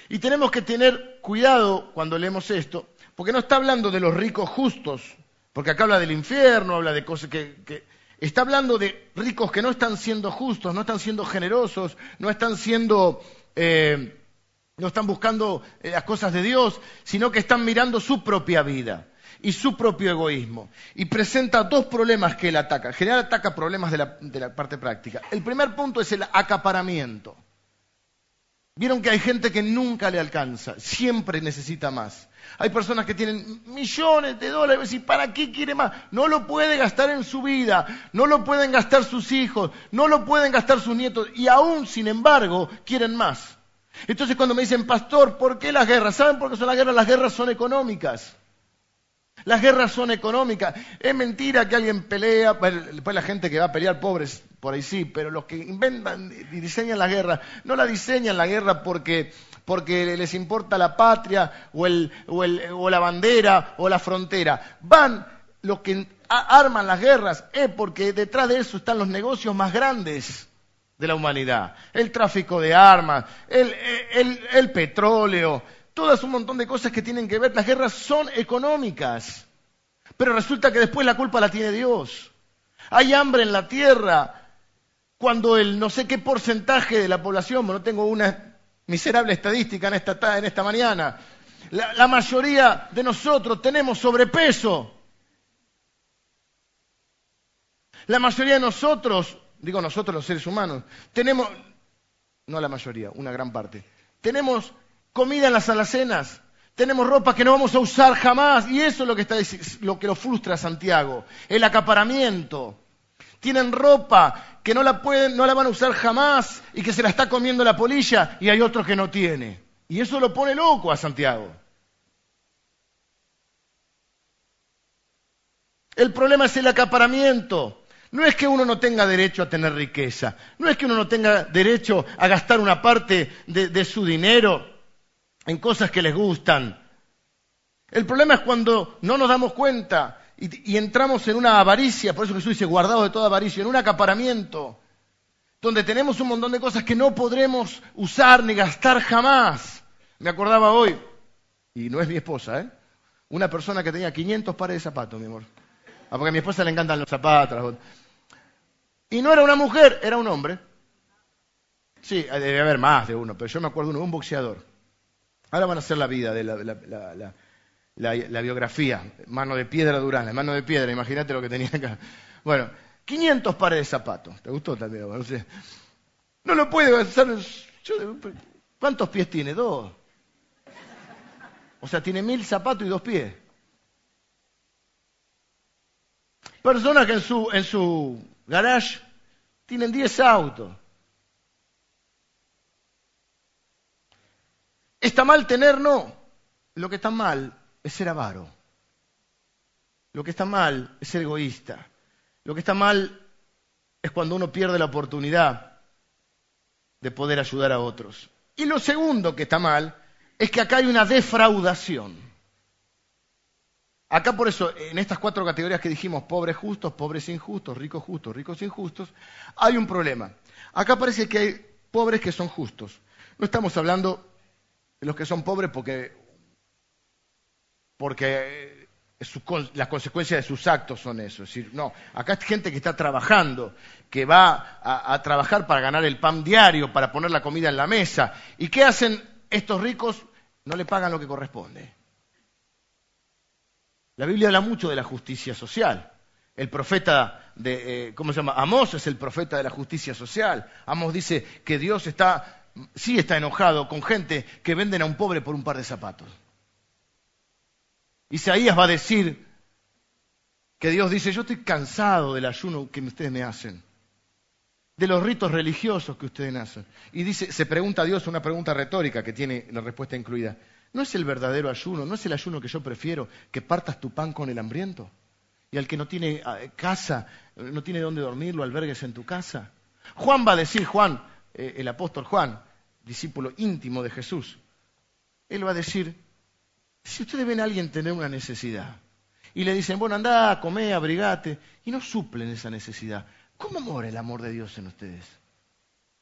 S1: Y tenemos que tener cuidado cuando leemos esto, porque no está hablando de los ricos justos, porque acá habla del infierno, habla de cosas que, está hablando de ricos que no están siendo justos, no están siendo generosos, no están siendo, eh, no están buscando eh, las cosas de Dios, sino que están mirando su propia vida y su propio egoísmo. Y presenta dos problemas que él ataca. En general ataca problemas de la, de la parte práctica. El primer punto es el acaparamiento. Vieron que hay gente que nunca le alcanza, siempre necesita más. Hay personas que tienen millones de dólares y ¿para qué quiere más? No lo puede gastar en su vida, no lo pueden gastar sus hijos, no lo pueden gastar sus nietos y aún, sin embargo, quieren más. Entonces cuando me dicen, pastor, ¿por qué las guerras? ¿Saben por qué son las guerras? Las guerras son económicas. Las guerras son económicas. Es mentira que alguien pelea, después la gente que va a pelear, pobres, por ahí sí, pero los que inventan y diseñan la guerra, no la diseñan la guerra porque, porque les importa la patria o, el, o, el, o la bandera o la frontera. Van los que arman las guerras es porque detrás de eso están los negocios más grandes de la humanidad. El tráfico de armas, el, el, el petróleo, todas un montón de cosas que tienen que ver. Las guerras son económicas, pero resulta que después la culpa la tiene Dios. Hay hambre en la tierra cuando el no sé qué porcentaje de la población, no tengo una miserable estadística en esta, en esta mañana, la, mayoría de nosotros tenemos sobrepeso. La mayoría de nosotros, digo nosotros los seres humanos, tenemos, no la mayoría, una gran parte, tenemos comida en las alacenas, tenemos ropa que no vamos a usar jamás, y eso es lo que, está, lo, que lo frustra a Santiago, el acaparamiento. Tienen ropa que no la, pueden, no la van a usar jamás y que se la está comiendo la polilla y hay otros que no tiene. Y eso lo pone loco a Santiago. El problema es el acaparamiento. No es que uno no tenga derecho a tener riqueza, no es que uno no tenga derecho a gastar una parte de su dinero en cosas que les gustan. El problema es cuando no nos damos cuenta y, entramos en una avaricia, por eso Jesús dice, guardado de toda avaricia, en un acaparamiento, donde tenemos un montón de cosas que no podremos usar ni gastar jamás. Me acordaba hoy, y no es mi esposa, ¿eh? una persona que tenía 500 pares de zapatos, mi amor. Ah, porque a mi esposa le encantan los zapatos. Y no era una mujer, era un hombre. Sí, debe haber más de uno, pero yo me acuerdo de uno, un boxeador. Ahora van a hacer la vida de la, biografía. Mano de piedra Durán, mano de piedra, imagínate lo que tenía acá. Bueno, 500 pares de zapatos. ¿Te gustó también? No, no lo puede hacer. ¿Cuántos pies tiene? Dos. O sea, tiene mil zapatos y dos pies. Personas que en su, en su garage tienen 10 autos. ¿Está mal tener? No. Lo que está mal es ser avaro. Lo que está mal es ser egoísta. Lo que está mal es cuando uno pierde la oportunidad de poder ayudar a otros. Y lo segundo que está mal es que acá hay una defraudación. Acá por eso, en estas cuatro categorías que dijimos, pobres justos, pobres injustos, ricos justos, ricos injustos, hay un problema. Acá parece que hay pobres que son justos. No estamos hablando los que son pobres porque, porque las consecuencias de sus actos son eso. Es decir, no, acá hay gente que está trabajando, que va a, a trabajar para ganar el pan diario, para poner la comida en la mesa. ¿Y qué hacen estos ricos? No le pagan lo que corresponde. La Biblia habla mucho de la justicia social. El profeta de, eh, ¿cómo se llama? Amós es el profeta de la justicia social. Amós dice que Dios está sí está enojado con gente que venden a un pobre por un par de zapatos. Isaías va a decir que Dios dice, yo estoy cansado del ayuno que ustedes me hacen, de los ritos religiosos que ustedes hacen. Y dice, se pregunta a Dios una pregunta retórica que tiene la respuesta incluida. ¿No es el verdadero ayuno, no es el ayuno que yo prefiero, que partas tu pan con el hambriento? Y al que no tiene ah, casa, no tiene dónde dormir, lo albergues en tu casa. Juan va a decir, Juan, eh, el apóstol Juan, discípulo íntimo de Jesús. Él va a decir, si ustedes ven a alguien tener una necesidad y le dicen, bueno, anda, come, abrigate, y no suplen esa necesidad, ¿cómo mora el amor de Dios en ustedes?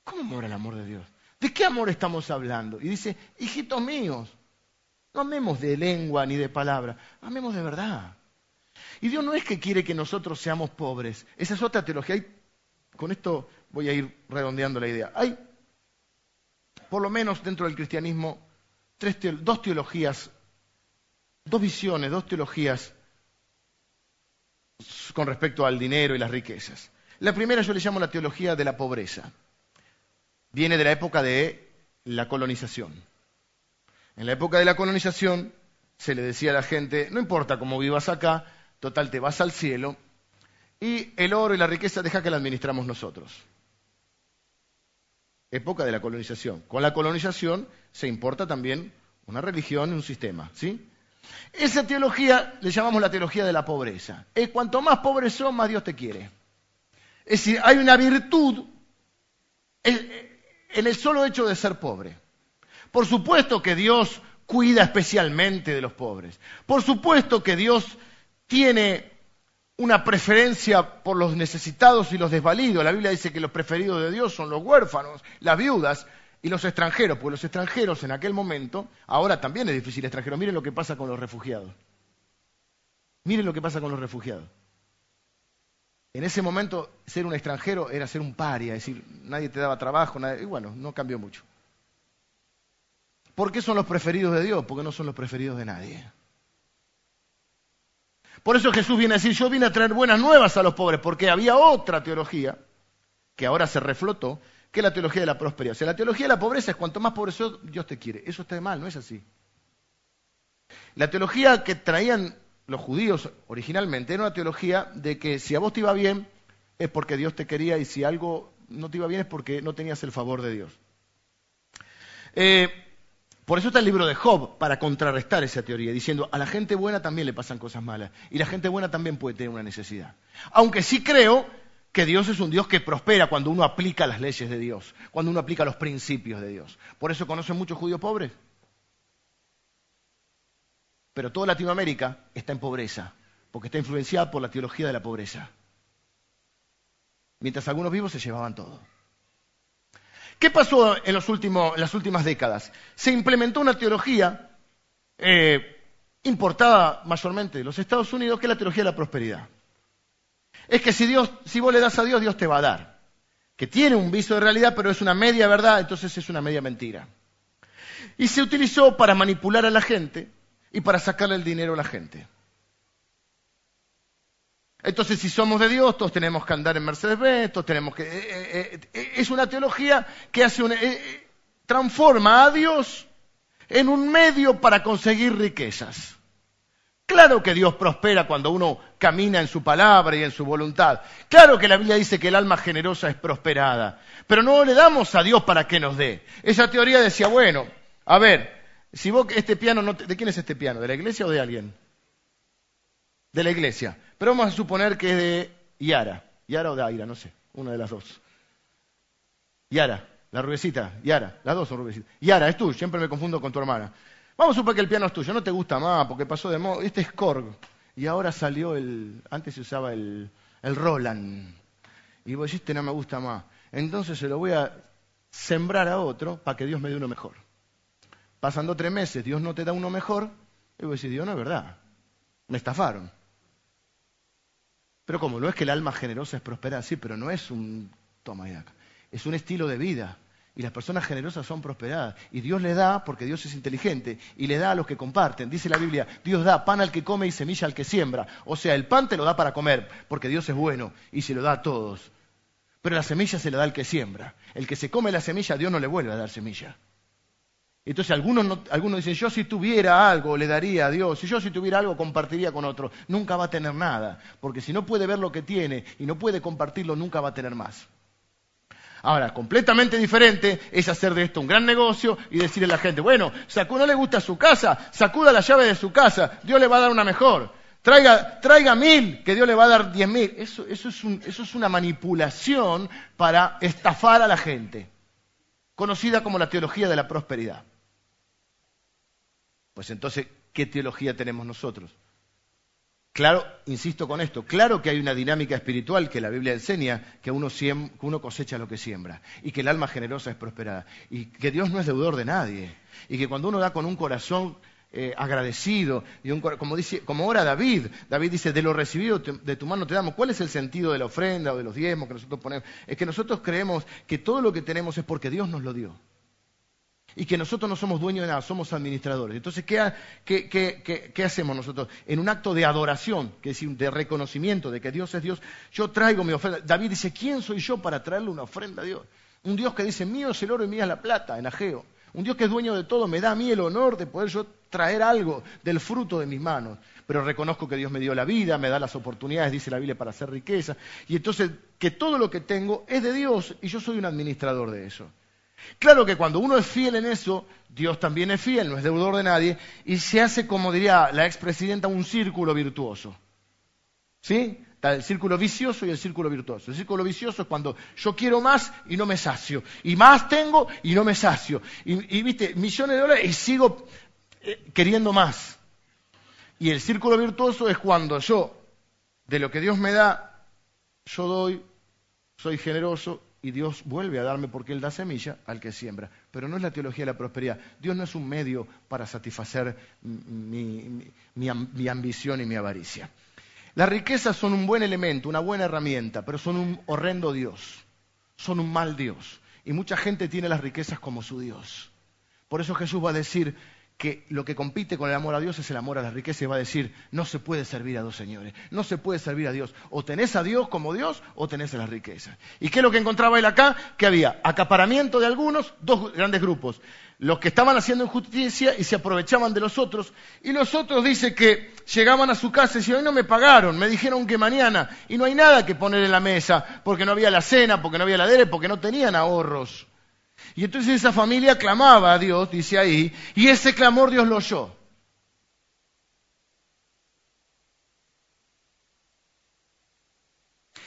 S1: ¿Cómo mora el amor de Dios? ¿De qué amor estamos hablando? Y dice, hijitos míos, no amemos de lengua ni de palabra, amemos de verdad. Y Dios no es que quiere que nosotros seamos pobres. Esa es otra teología. con esto voy a ir redondeando la idea. Hay, por lo menos dentro del cristianismo, dos teologías, dos visiones, dos teologías con respecto al dinero y las riquezas. La primera yo le llamo la teología de la pobreza. Viene de la época de la colonización. En la época de la colonización se le decía a la gente, no importa cómo vivas acá, total te vas al cielo, y el oro y la riqueza deja que la administramos nosotros. Época de la colonización. Con la colonización se importa también una religión y un sistema, ¿sí? Esa teología le llamamos la teología de la pobreza. Es cuanto más pobre sos, más Dios te quiere. Es decir, hay una virtud en el solo hecho de ser pobre. Por supuesto que Dios cuida especialmente de los pobres. Por supuesto que Dios tiene una preferencia por los necesitados y los desvalidos. La Biblia dice que los preferidos de Dios son los huérfanos, las viudas y los extranjeros, porque los extranjeros en aquel momento, ahora también es difícil extranjero. Miren lo que pasa con los refugiados. Miren lo que pasa con los refugiados. En ese momento ser un extranjero era ser un paria, es decir, nadie te daba trabajo, y bueno, no cambió mucho. ¿Por qué son los preferidos de Dios? Porque no son los preferidos de nadie. Por eso Jesús viene a decir, yo vine a traer buenas nuevas a los pobres, porque había otra teología, que ahora se reflotó, que es la teología de la prosperidad. O sea, la teología de la pobreza es cuanto más pobre sos, Dios te quiere. Eso está mal, no es así. La teología que traían los judíos originalmente era una teología de que si a vos te iba bien es porque Dios te quería y si algo no te iba bien es porque no tenías el favor de Dios. Eh, por eso está el libro de Job, para contrarrestar esa teoría, diciendo, a la gente buena también le pasan cosas malas, y la gente buena también puede tener una necesidad. Aunque sí creo que Dios es un Dios que prospera cuando uno aplica las leyes de Dios, cuando uno aplica los principios de Dios. Por eso conocen muchos judíos pobres. Pero toda Latinoamérica está en pobreza, porque está influenciada por la teología de la pobreza. Mientras algunos vivos se llevaban todo. ¿Qué pasó en, las últimas décadas? Se implementó una teología eh, importada mayormente de los Estados Unidos, que es la teología de la prosperidad. Es que si, Dios, si vos le das a Dios, Dios te va a dar. Que tiene un viso de realidad, pero es una media verdad, entonces es una media mentira. Y se utilizó para manipular a la gente y para sacarle el dinero a la gente. Entonces, si somos de Dios, todos tenemos que andar en Mercedes-Benz, todos tenemos que... Eh, eh, eh, es una teología que hace transforma a Dios en un medio para conseguir riquezas. Claro que Dios prospera cuando uno camina en su palabra y en su voluntad. Claro que la Biblia dice que el alma generosa es prosperada. Pero no le damos a Dios para que nos dé. Esa teoría decía, bueno, a ver, si vos este piano no ¿De quién es este piano? ¿De la iglesia o de alguien? De la iglesia. Pero vamos a suponer que es de Yara. Yara o de Aira, no sé. Una de las dos. Yara, la rubecita. Yara, las dos son rubecitas. Yara, es tuyo. Siempre me confundo con tu hermana. Vamos a suponer que el piano es tuyo. No te gusta más porque pasó de moda. Este es Korg. Y ahora salió el... Antes se usaba el, Roland. Y vos decís, este no me gusta más. Entonces se lo voy a sembrar a otro para que Dios me dé uno mejor. Pasando tres meses, Dios no te da uno mejor. Y vos decís, Dios no es verdad. Me estafaron. Pero como no es que el alma generosa es prosperada, sí, pero no es un toma y acá. Es un estilo de vida. Y las personas generosas son prosperadas. Y Dios le da porque Dios es inteligente. Y le da a los que comparten. Dice la Biblia, Dios da pan al que come y semilla al que siembra. O sea, el pan te lo da para comer, porque Dios es bueno y se lo da a todos. Pero la semilla se la da al que siembra. El que se come la semilla, Dios no le vuelve a dar semilla. Entonces algunos, algunos dicen, yo si tuviera algo le daría a Dios, si yo si tuviera algo compartiría con otro. Nunca va a tener nada, porque si no puede ver lo que tiene y no puede compartirlo, nunca va a tener más. Ahora, completamente diferente es hacer de esto un gran negocio y decirle a la gente, bueno, Sacuda no le gusta su casa, sacuda la llave de su casa, Dios le va a dar una mejor. Traiga, traiga mil, que Dios le va a dar diez mil. Eso, eso, es eso es una manipulación para estafar a la gente, conocida como la teología de la prosperidad. Pues entonces, ¿qué teología tenemos nosotros? Claro, insisto con esto, claro que hay una dinámica espiritual que la Biblia enseña, que uno, cosecha lo que siembra, y que el alma generosa es prosperada, y que Dios no es deudor de nadie, y que cuando uno da con un corazón eh, agradecido, y como, dice, como ora David, David dice, de lo recibido de tu mano te damos, ¿cuál es el sentido de la ofrenda o de los diezmos que nosotros ponemos? Es que nosotros creemos que todo lo que tenemos es porque Dios nos lo dio y que nosotros no somos dueños de nada, somos administradores. Entonces, ¿qué, hacemos nosotros? En un acto de adoración, que es de reconocimiento de que Dios es Dios, yo traigo mi ofrenda. David dice, ¿quién soy yo para traerle una ofrenda a Dios? Un Dios que dice, mío es el oro y mía es la plata, en Ageo. Un Dios que es dueño de todo, me da a mí el honor de poder yo traer algo del fruto de mis manos. Pero reconozco que Dios me dio la vida, me da las oportunidades, dice la Biblia, para hacer riqueza. Y entonces, que todo lo que tengo es de Dios y yo soy un administrador de eso. Claro que cuando uno es fiel en eso, Dios también es fiel, no es deudor de nadie, y se hace, como diría la expresidenta, un círculo virtuoso. ¿Sí? Está el círculo vicioso y el círculo virtuoso. El círculo vicioso es cuando yo quiero más y no me sacio. Y más tengo y no me sacio. Y, viste, millones de dólares y sigo eh, queriendo más. Y el círculo virtuoso es cuando yo, de lo que Dios me da, yo doy, soy generoso y Dios vuelve a darme porque Él da semilla al que siembra. Pero no es la teología de la prosperidad. Dios no es un medio para satisfacer mi, ambición y mi avaricia. Las riquezas son un buen elemento, una buena herramienta, pero son un horrendo Dios. Son un mal Dios. Y mucha gente tiene las riquezas como su Dios. Por eso Jesús va a decir, que lo que compite con el amor a Dios es el amor a la riqueza y va a decir, no se puede servir a dos señores, no se puede servir a Dios. O tenés a Dios como Dios o tenés a las riquezas. ¿Y qué es lo que encontraba él acá? Que había acaparamiento de algunos, dos grandes grupos. Los que estaban haciendo injusticia y se aprovechaban de los otros. Y los otros dice que llegaban a su casa y decían, hoy no me pagaron, me dijeron que mañana. Y no hay nada que poner en la mesa, porque no había la cena, porque no había la porque no tenían ahorros. Y entonces esa familia clamaba a Dios, dice ahí, y ese clamor Dios lo oyó.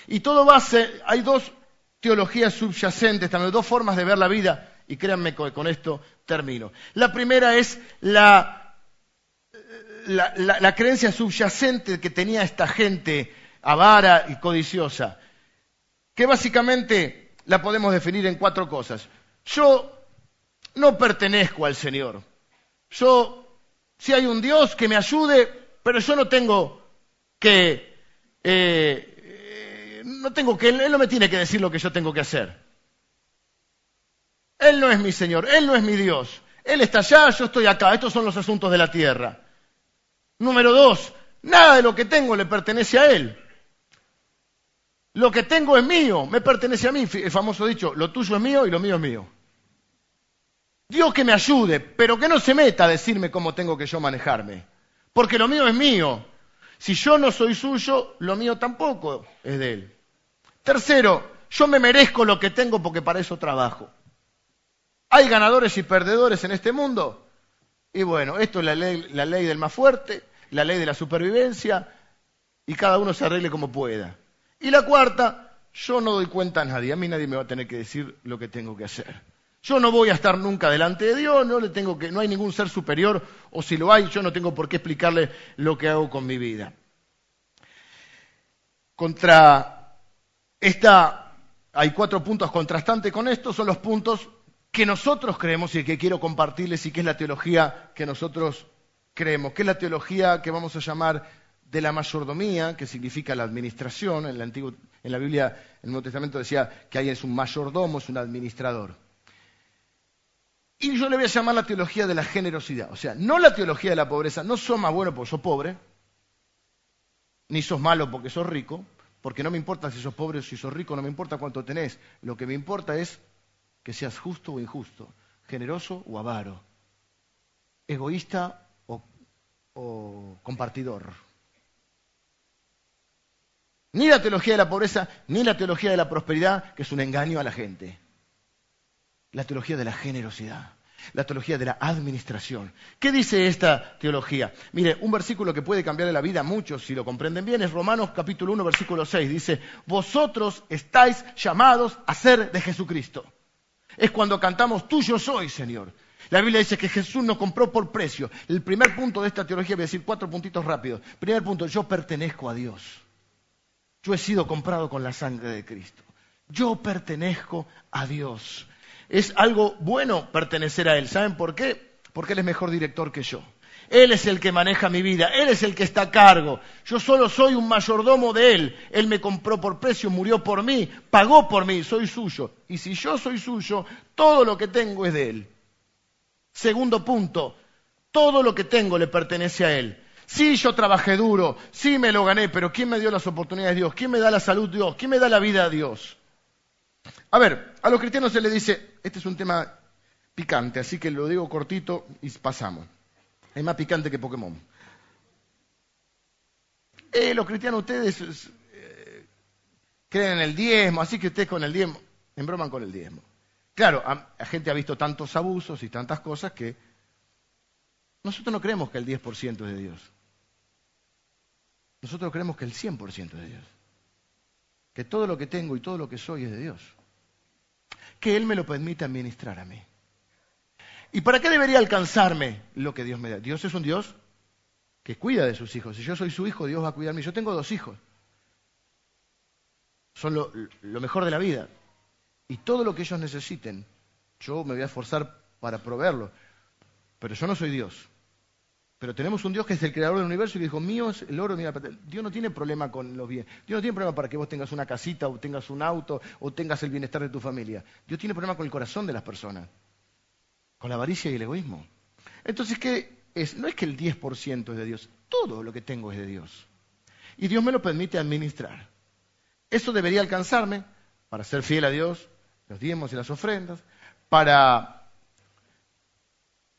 S1: Y todo ser, hay dos teologías subyacentes, también dos formas de ver la vida, y créanme que con esto termino. La primera es la, la creencia subyacente que tenía esta gente avara y codiciosa, que básicamente la podemos definir en cuatro cosas yo no pertenezco al Señor. Yo, si hay un Dios que me ayude, pero yo no tengo que, eh, no tengo que, Él no me tiene que decir lo que yo tengo que hacer. Él no es mi Señor, Él no es mi Dios. Él está allá, yo estoy acá. Estos son los asuntos de la tierra. Número dos, nada de lo que tengo le pertenece a Él. Lo que tengo es mío, me pertenece a mí. El famoso dicho, lo tuyo es mío y lo mío es mío. Dios que me ayude, pero que no se meta a decirme cómo tengo que yo manejarme. Porque lo mío es mío. Si yo no soy suyo, lo mío tampoco es de él. Tercero, yo me merezco lo que tengo porque para eso trabajo. Hay ganadores y perdedores en este mundo. Y bueno, esto es la ley, la ley del más fuerte, la ley de la supervivencia, y cada uno se arregle como pueda. Y la cuarta, yo no doy cuenta a nadie, a mí nadie me va a tener que decir lo que tengo que hacer. Yo no voy a estar nunca delante de Dios, no, le tengo que, no hay ningún ser superior, o si lo hay, yo no tengo por qué explicarle lo que hago con mi vida. Contra esta, hay cuatro puntos contrastantes con esto, son los puntos que nosotros creemos y que quiero compartirles y que es la teología que nosotros creemos, que es la teología que vamos a llamar de la mayordomía, que significa la administración. En, Antiguo, en la Biblia, en el Nuevo Testamento decía que ahí es un mayordomo, es un administrador. Y yo le voy a llamar la teología de la generosidad. O sea, no la teología de la pobreza. No sos más bueno porque sos pobre, ni sos malo porque sos rico, porque no me importa si sos pobre o si sos rico, no me importa cuánto tenés. Lo que me importa es que seas justo o injusto, generoso o avaro, egoísta o compartidor. Ni la teología de la pobreza, ni la teología de la prosperidad, que es un engaño a la gente. La teología de la generosidad, la teología de la administración. ¿Qué dice esta teología? Mire, un versículo que puede cambiarle la vida a muchos, si lo comprenden bien, es Romanos capítulo 1, versículo 6. Dice, vosotros estáis llamados a ser de Jesucristo. Es cuando cantamos, tuyo soy, Señor. La Biblia dice que Jesús nos compró por precio. El primer punto de esta teología, voy a decir cuatro puntitos rápidos. Primer punto, yo pertenezco a Dios. Yo he sido comprado con la sangre de Cristo. Yo pertenezco a Dios. Es algo bueno pertenecer a Él. ¿Saben por qué? Porque Él es mejor director que yo. Él es el que maneja mi vida, Él es el que está a cargo. Yo solo soy un mayordomo de Él. Él me compró por precio, murió por mí, pagó por mí, soy suyo. Y si yo soy suyo, todo lo que tengo es de Él. Segundo punto, todo lo que tengo le pertenece a Él. Sí, yo trabajé duro, sí me lo gané, pero ¿quién me dio las oportunidades? Dios. ¿Quién me da la salud? Dios. ¿Quién me da la vida? Dios. A ver, a los cristianos se les dice, este es un tema picante, así que lo digo cortito y pasamos. Es más picante que Pokémon. Eh, los cristianos, ustedes eh, creen en el diezmo, así que ustedes con el diezmo, embroman con el diezmo. Claro, la gente ha visto tantos abusos y tantas cosas que nosotros no creemos que el 10% es de Dios. Nosotros creemos que el 100% es de Dios. Que todo lo que tengo y todo lo que soy es de Dios. Que Él me lo permite administrar a mí. ¿Y para qué debería alcanzarme lo que Dios me da? Dios es un Dios que cuida de sus hijos. Si yo soy su hijo, Dios va a cuidarme. Yo tengo dos hijos. Son lo, mejor de la vida. Y todo lo que ellos necesiten, yo me voy a esforzar para proveerlo. Pero yo no soy Dios. Pero tenemos un Dios que es el creador del universo y dijo, mío es el oro, mira, Dios no tiene problema con los bienes. Dios no tiene problema para que vos tengas una casita o tengas un auto o tengas el bienestar de tu familia. Dios tiene problema con el corazón de las personas con la avaricia y el egoísmo. Entonces, ¿qué es? No es que el 10% es de Dios, todo lo que tengo es de Dios. Y Dios me lo permite administrar. Eso debería alcanzarme para ser fiel a Dios, los diezmos y las ofrendas, para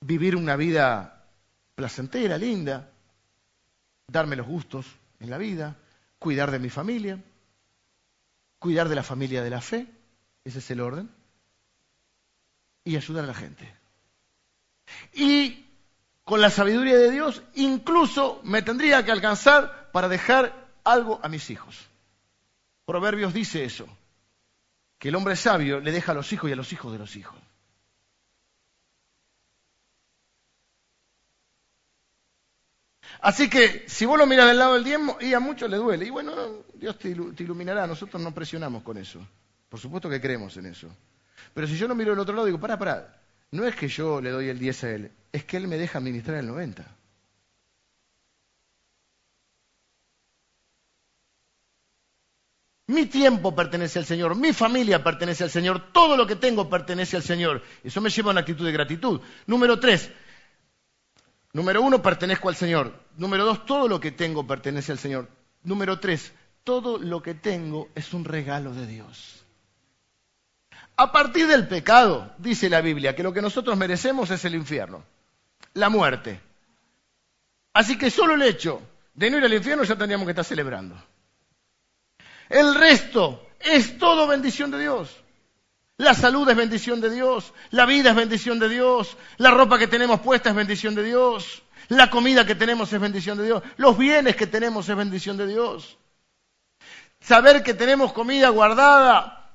S1: vivir una vida placentera, linda, darme los gustos en la vida, cuidar de mi familia, cuidar de la familia de la fe, ese es el orden, y ayudar a la gente. Y con la sabiduría de Dios, incluso me tendría que alcanzar para dejar algo a mis hijos. Proverbios dice eso, que el hombre sabio le deja a los hijos y a los hijos de los hijos. Así que si vos lo miras del lado del diezmo, y a muchos le duele. Y bueno, Dios te, iluminará, nosotros no presionamos con eso. Por supuesto que creemos en eso. Pero si yo lo miro del otro lado, digo, pará, pará, no es que yo le doy el 10 a él, es que él me deja administrar el 90. Mi tiempo pertenece al Señor, mi familia pertenece al Señor, todo lo que tengo pertenece al Señor. Eso me lleva a una actitud de gratitud. Número tres, número uno, pertenezco al Señor. Número dos, todo lo que tengo pertenece al Señor. Número tres, todo lo que tengo es un regalo de Dios. A partir del pecado, dice la Biblia, que lo que nosotros merecemos es el infierno, la muerte. Así que solo el hecho de no ir al infierno ya tendríamos que estar celebrando. El resto es todo bendición de Dios. La salud es bendición de Dios, la vida es bendición de Dios, la ropa que tenemos puesta es bendición de Dios, la comida que tenemos es bendición de Dios, los bienes que tenemos es bendición de Dios. Saber que tenemos comida guardada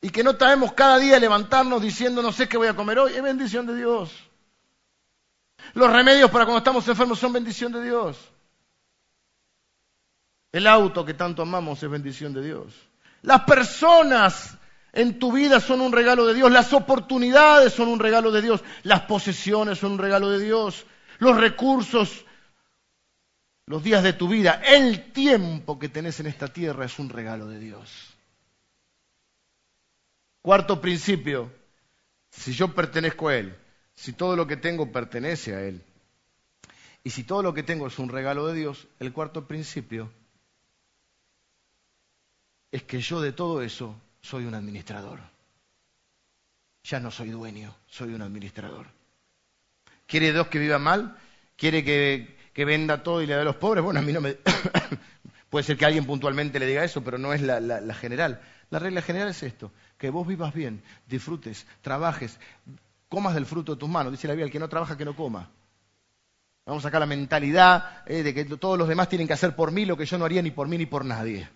S1: y que no traemos cada día levantarnos diciendo no sé qué voy a comer hoy, es bendición de Dios. Los remedios para cuando estamos enfermos son bendición de Dios. El auto que tanto amamos es bendición de Dios. Las personas en tu vida son un regalo de Dios. Las oportunidades son un regalo de Dios. Las posesiones son un regalo de Dios. Los recursos, los días de tu vida, el tiempo que tenés en esta tierra es un regalo de Dios. Cuarto principio, si yo pertenezco a Él, si todo lo que tengo pertenece a Él, y si todo lo que tengo es un regalo de Dios, el cuarto principio es que yo de todo eso soy un administrador. Ya no soy dueño, soy un administrador. ¿Quiere Dios que viva mal? ¿Quiere que, venda todo y le dé a los pobres? Bueno, a mí no me... *coughs* Puede ser que alguien puntualmente le diga eso, pero no es la general. La regla general es esto, que vos vivas bien, disfrutes, trabajes, comas del fruto de tus manos. Dice la Biblia, el que no trabaja, que no coma. Vamos a sacar la mentalidad eh, de que todos los demás tienen que hacer por mí lo que yo no haría ni por mí ni por nadie.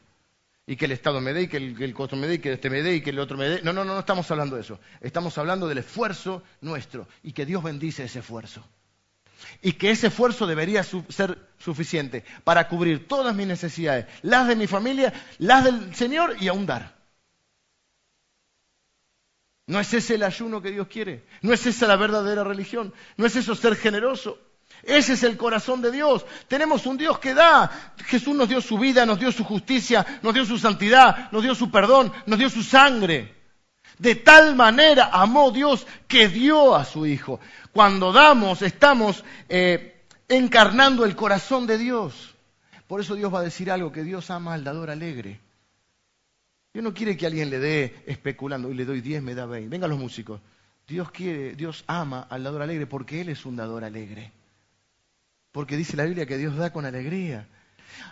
S1: Y que el Estado me dé, y que el, que el costo me dé, y que este me dé, y que el otro me dé. No, no, no, no estamos hablando de eso. Estamos hablando del esfuerzo nuestro y que Dios bendice ese esfuerzo. Y que ese esfuerzo debería ser suficiente para cubrir todas mis necesidades, las de mi familia, las del Señor y aún dar. ¿No es ese el ayuno que Dios quiere? ¿No es esa la verdadera religión? ¿No es eso ser generoso? Ese es el corazón de Dios. Tenemos un Dios que da. Jesús nos dio su vida, nos dio su justicia, nos dio su santidad, nos dio su perdón, nos dio su sangre. De tal manera amó Dios que dio a su Hijo. Cuando damos, estamos eh, encarnando el corazón de Dios. Por eso Dios va a decir algo, que Dios ama al dador alegre. Dios no quiere que alguien le dé especulando, y le doy 10, me da 20. Vengan los músicos. Dios quiere, Dios ama al dador alegre porque Él es un dador alegre. Porque dice la Biblia que Dios da con alegría.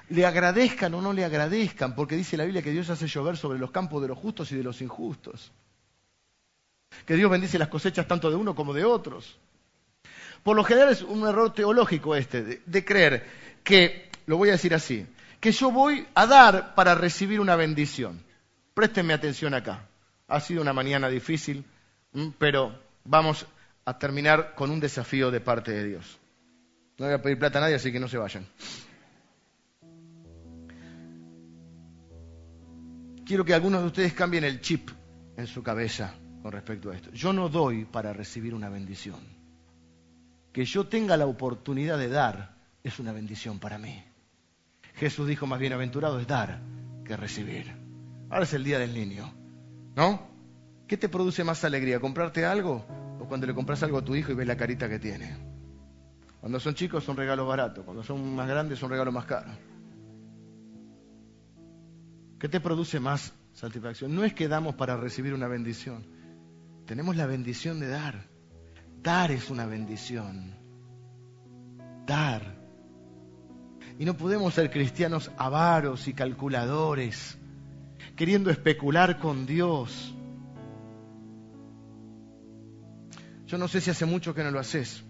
S1: Le agradezcan o no le agradezcan, porque dice la Biblia que Dios hace llover sobre los campos de los justos y de los injustos. Que Dios bendice las cosechas tanto de uno como de otros. Por lo general es un error teológico este, de, creer que, lo voy a decir así, que yo voy a dar para recibir una bendición. Préstenme atención acá. Ha sido una mañana difícil, pero vamos a terminar con un desafío de parte de Dios. No voy a pedir plata a nadie, así que no se vayan. Quiero que algunos de ustedes cambien el chip en su cabeza con respecto a esto. Yo no doy para recibir una bendición. Que yo tenga la oportunidad de dar es una bendición para mí. Jesús dijo más bienaventurado es dar que recibir. Ahora es el día del niño, ¿no? ¿Qué te produce más alegría? ¿Comprarte algo? ¿O cuando le compras algo a tu hijo y ves la carita que tiene? Cuando son chicos son regalos baratos, cuando son más grandes son regalos más caros. ¿Qué te produce más satisfacción? No es que damos para recibir una bendición. Tenemos la bendición de dar. Dar es una bendición. Dar. Y no podemos ser cristianos avaros y calculadores, queriendo especular con Dios. Yo no sé si hace mucho que no lo haces.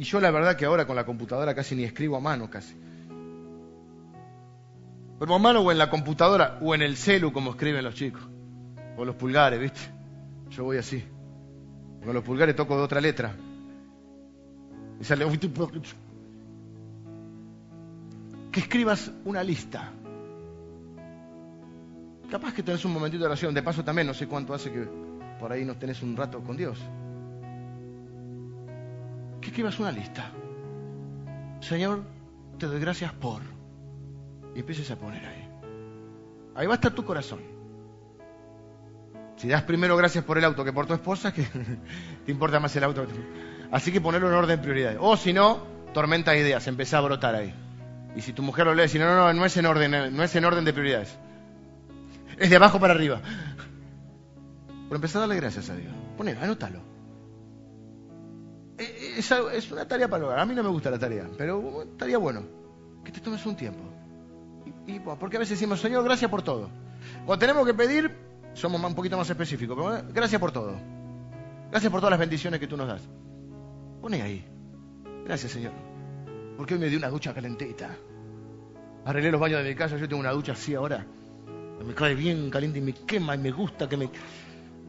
S1: Y yo la verdad que ahora con la computadora casi ni escribo a mano casi. Pero a mano o en la computadora o en el celu como escriben los chicos. O los pulgares, ¿viste? Yo voy así. Con los pulgares toco de otra letra. Y sale que escribas una lista. Capaz que tenés un momentito de oración. De paso también, no sé cuánto hace que por ahí no tenés un rato con Dios. Escribas una lista. Señor, te doy gracias por. Y empieces a poner ahí. Ahí va a estar tu corazón. Si das primero gracias por el auto que por tu esposa, que *laughs* te importa más el auto. Así que ponerlo en orden de prioridades. O si no, tormenta de ideas, empezá a brotar ahí. Y si tu mujer lo lee, si no, no, no, no es en orden, no es en orden de prioridades. Es de abajo para arriba. Pero empezá a darle gracias a Dios. Ponelo, anótalo. Es, una tarea para lograr. A mí no me gusta la tarea, pero estaría bueno que te tomes un tiempo. Y, y, porque a veces decimos, Señor, gracias por todo. Cuando tenemos que pedir, somos un poquito más específicos. Gracias por todo. Gracias por todas las bendiciones que tú nos das. Pone ahí. Gracias, Señor. Porque hoy me dio una ducha calentita. Arreglé los baños de mi casa, yo tengo una ducha así ahora. Me cae bien caliente y me quema y me gusta que me...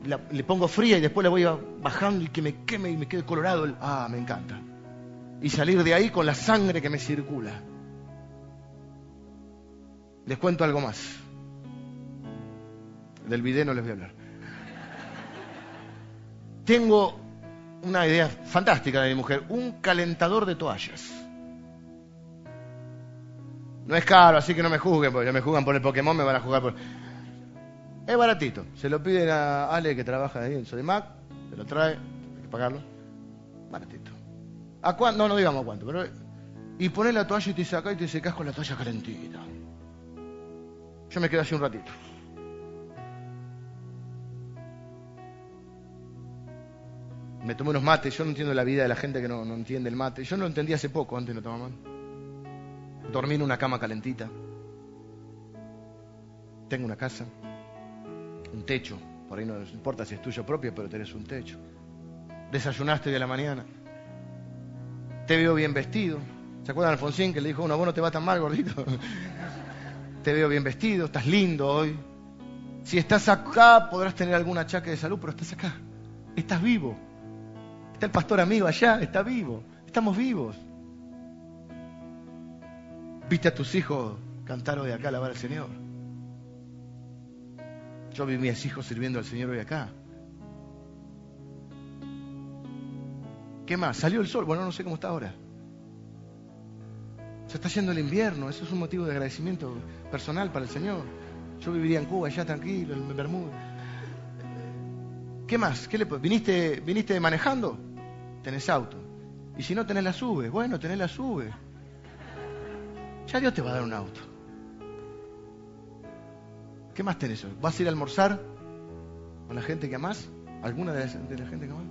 S1: Le pongo fría y después la voy bajando y que me queme y me quede colorado. Ah, me encanta. Y salir de ahí con la sangre que me circula. Les cuento algo más. Del video no les voy a hablar. Tengo una idea fantástica de mi mujer, un calentador de toallas. No es caro, así que no me juzguen, porque me juzgan por el Pokémon, me van a jugar por... Es baratito, se lo piden a Ale que trabaja ahí en Sodimac, se lo trae, hay que pagarlo. Baratito. ¿A cuánto? No, no digamos a cuánto, pero... Y pones la toalla y te sacas y te secas con la toalla calentita. Yo me quedo así un ratito. Me tomé unos mates, yo no entiendo la vida de la gente que no, no entiende el mate. Yo no lo entendí hace poco, antes no tomaba Dormí en una cama calentita. Tengo una casa, un techo. Por ahí no importa si es tuyo propio, pero tenés un techo. Desayunaste de la mañana. Te veo bien vestido. ¿Se acuerdan Alfonsín que le dijo, uno, vos no te va tan mal, gordito? *laughs* te veo bien vestido, estás lindo hoy. Si estás acá, podrás tener algún achaque de salud, pero estás acá. Estás vivo. Está el pastor amigo allá, está vivo. Estamos vivos. Viste a tus hijos cantar hoy acá, alabar al Señor. Yo vi mis hijos sirviendo al Señor hoy acá. ¿Qué más? Salió el sol. Bueno, no sé cómo está ahora. Se está yendo el invierno. Eso es un motivo de agradecimiento personal para el Señor. Yo viviría en Cuba, allá tranquilo, en Bermuda. ¿Qué más? ¿Qué le ¿Viniste, ¿Viniste manejando? Tenés auto. Y si no tenés la sube, bueno, tenés la sube. Ya Dios te va a dar un auto. ¿Qué más tenés? ¿Vas a ir a almorzar con la gente que amás? ¿Alguna de la, gente que amás?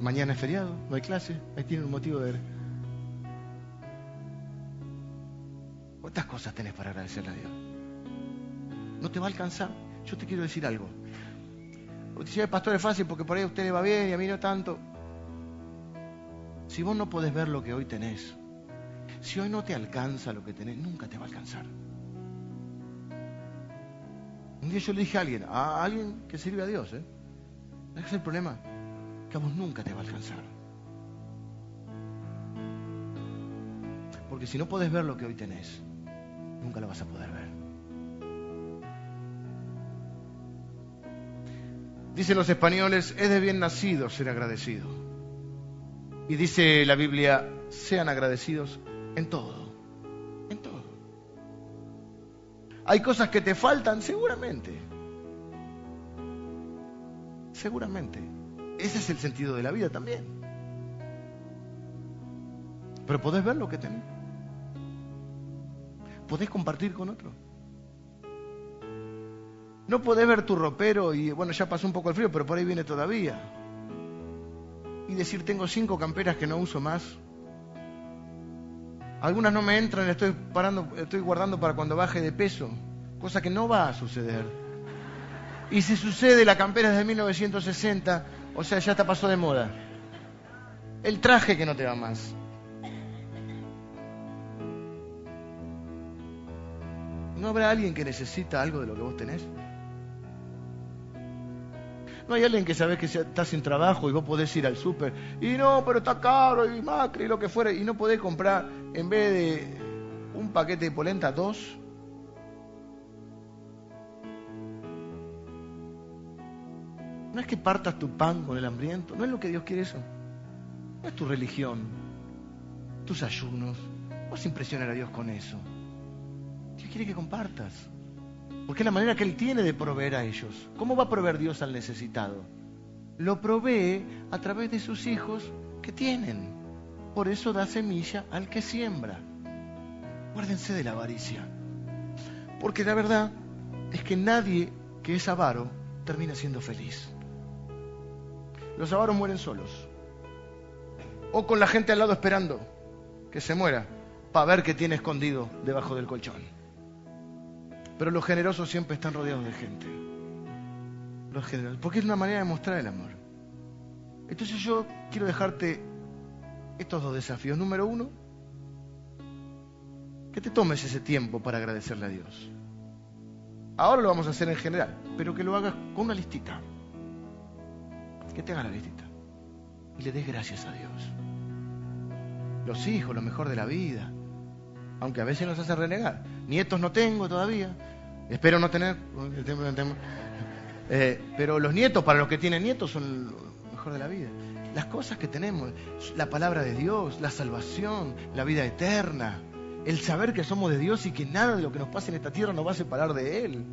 S1: Mañana es feriado, no hay clase, ahí tienen un motivo de... ¿Cuántas cosas tenés para agradecerle a Dios? No te va a alcanzar. Yo te quiero decir algo. Si el pastor es fácil porque por ahí a usted le va bien y a mí no tanto. Si vos no podés ver lo que hoy tenés, si hoy no te alcanza lo que tenés, nunca te va a alcanzar. Un día yo le dije a alguien, a alguien que sirve a Dios, ¿eh? Es el problema, que a vos nunca te va a alcanzar. Porque si no podés ver lo que hoy tenés, nunca lo vas a poder ver. Dicen los españoles, es de bien nacido ser agradecido. Y dice la Biblia, sean agradecidos en todo, Hay cosas que te faltan, seguramente. Seguramente. Ese es el sentido de la vida también. Pero podés ver lo que tenés. Podés compartir con otro. No podés ver tu ropero y, bueno, ya pasó un poco el frío, pero por ahí viene todavía. Y decir, tengo cinco camperas que no uso más. Algunas no me entran, estoy parando, estoy guardando para cuando baje de peso, cosa que no va a suceder. Y si sucede, la campera es de 1960, o sea, ya está pasó de moda. El traje que no te va más. ¿No habrá alguien que necesita algo de lo que vos tenés? No hay alguien que sabe que está sin trabajo y vos podés ir al súper y no, pero está caro y macri y lo que fuera y no podés comprar en vez de un paquete de polenta dos. No es que partas tu pan con el hambriento, no es lo que Dios quiere eso. No es tu religión, tus ayunos. Vos impresionar a Dios con eso. Dios quiere que compartas. Porque es la manera que Él tiene de proveer a ellos. ¿Cómo va a proveer Dios al necesitado? Lo provee a través de sus hijos que tienen. Por eso da semilla al que siembra. Guárdense de la avaricia. Porque la verdad es que nadie que es avaro termina siendo feliz. Los avaros mueren solos. O con la gente al lado esperando que se muera para ver qué tiene escondido debajo del colchón. Pero los generosos siempre están rodeados de gente. Los generosos. Porque es una manera de mostrar el amor. Entonces yo quiero dejarte estos dos desafíos. Número uno, que te tomes ese tiempo para agradecerle a Dios. Ahora lo vamos a hacer en general, pero que lo hagas con una listita. Que te haga la listita. Y le des gracias a Dios. Los hijos, lo mejor de la vida. Aunque a veces nos hace renegar. Nietos no tengo todavía. Espero no tener. Eh, pero los nietos, para los que tienen nietos, son lo mejor de la vida. Las cosas que tenemos, la palabra de Dios, la salvación, la vida eterna, el saber que somos de Dios y que nada de lo que nos pase en esta tierra nos va a separar de Él.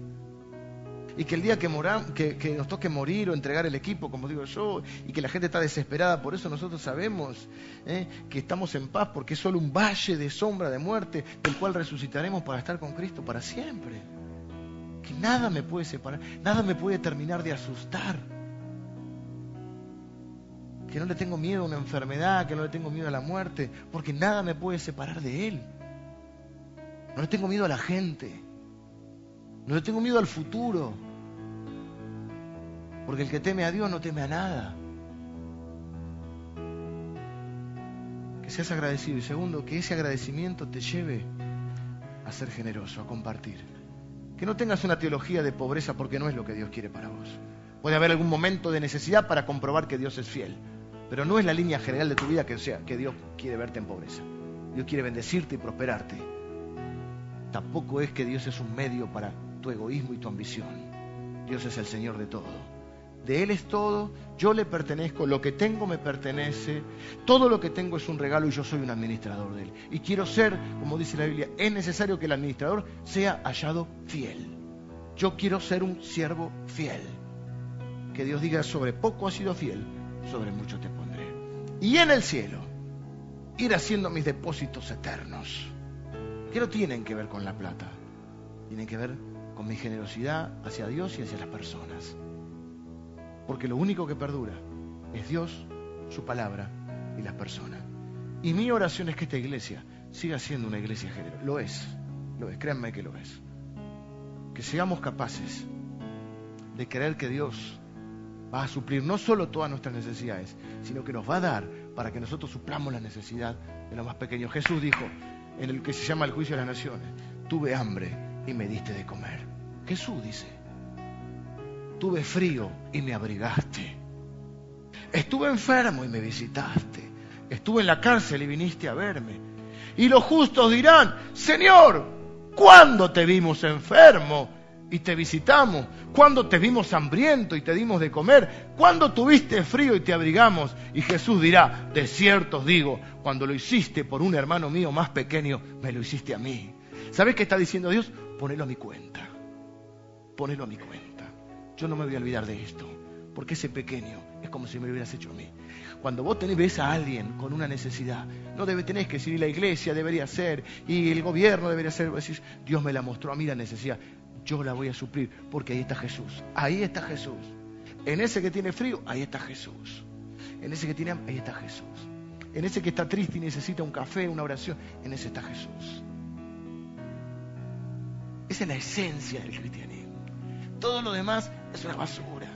S1: Y que el día que, que, nos toque morir o entregar el equipo, como digo yo, y que la gente está desesperada, por eso nosotros sabemos ¿eh? que estamos en paz, porque es solo un valle de sombra de muerte, del cual resucitaremos para estar con Cristo para siempre que nada me puede separar, nada me puede terminar de asustar. Que no le tengo miedo a una enfermedad, que no le tengo miedo a la muerte, porque nada me puede separar de Él. No le tengo miedo a la gente, no le tengo miedo al futuro, porque el que teme a Dios no teme a nada. Que seas agradecido y segundo, que ese agradecimiento te lleve a ser generoso, a compartir. Que no tengas una teología de pobreza porque no es lo que Dios quiere para vos. Puede haber algún momento de necesidad para comprobar que Dios es fiel, pero no es la línea general de tu vida que sea que Dios quiere verte en pobreza. Dios quiere bendecirte y prosperarte. Tampoco es que Dios es un medio para tu egoísmo y tu ambición. Dios es el Señor de todo de Él es todo, yo le pertenezco, lo que tengo me pertenece, todo lo que tengo es un regalo y yo soy un administrador de Él. Y quiero ser, como dice la Biblia, es necesario que el administrador sea hallado fiel. Yo quiero ser un siervo fiel. Que Dios diga, sobre poco has sido fiel, sobre mucho te. Y en el cielo, ir haciendo mis depósitos eternos, que no tienen que ver con la plata, tienen que ver con mi generosidad hacia Dios y hacia las personas. Porque lo único que perdura es Dios, su palabra y las personas. Y mi oración es que esta iglesia siga siendo una iglesia generosa. Lo es, lo es, créanme que lo es. Que seamos capaces de creer que Dios va a suplir no solo todas nuestras necesidades, sino que nos va a dar para que nosotros suplamos la necesidad de lo más pequeño. Jesús dijo en el que se llama el juicio de las naciones, tuve hambre y me diste de comer. Jesús dice, Tuve frío y me abrigaste. Estuve enfermo y me visitaste. Estuve en la cárcel y viniste a verme. Y los justos dirán, Señor, ¿cuándo te vimos enfermo y te visitamos? ¿Cuándo te vimos hambriento y te dimos de comer? ¿Cuándo tuviste frío y te abrigamos? Y Jesús dirá, de cierto os digo, cuando lo hiciste por un hermano mío más pequeño, me lo hiciste a mí. ¿Sabes qué está diciendo Dios? Ponelo a mi cuenta. Ponelo a mi cuenta. Yo no me voy a olvidar de esto, porque ese pequeño es como si me lo hubieras hecho a mí. Cuando vos tenés, ves a alguien con una necesidad, no debe, tenés que decir, la iglesia debería ser, y el gobierno debería ser, decís, Dios me la mostró a mí la necesidad, yo la voy a suplir, porque ahí está Jesús, ahí está Jesús. En ese que tiene frío, ahí está Jesús. En ese que tiene hambre, ahí está Jesús. En ese que está triste y necesita un café, una oración, en ese está Jesús. Esa es la esencia del cristianismo. Todo lo demás es una basura.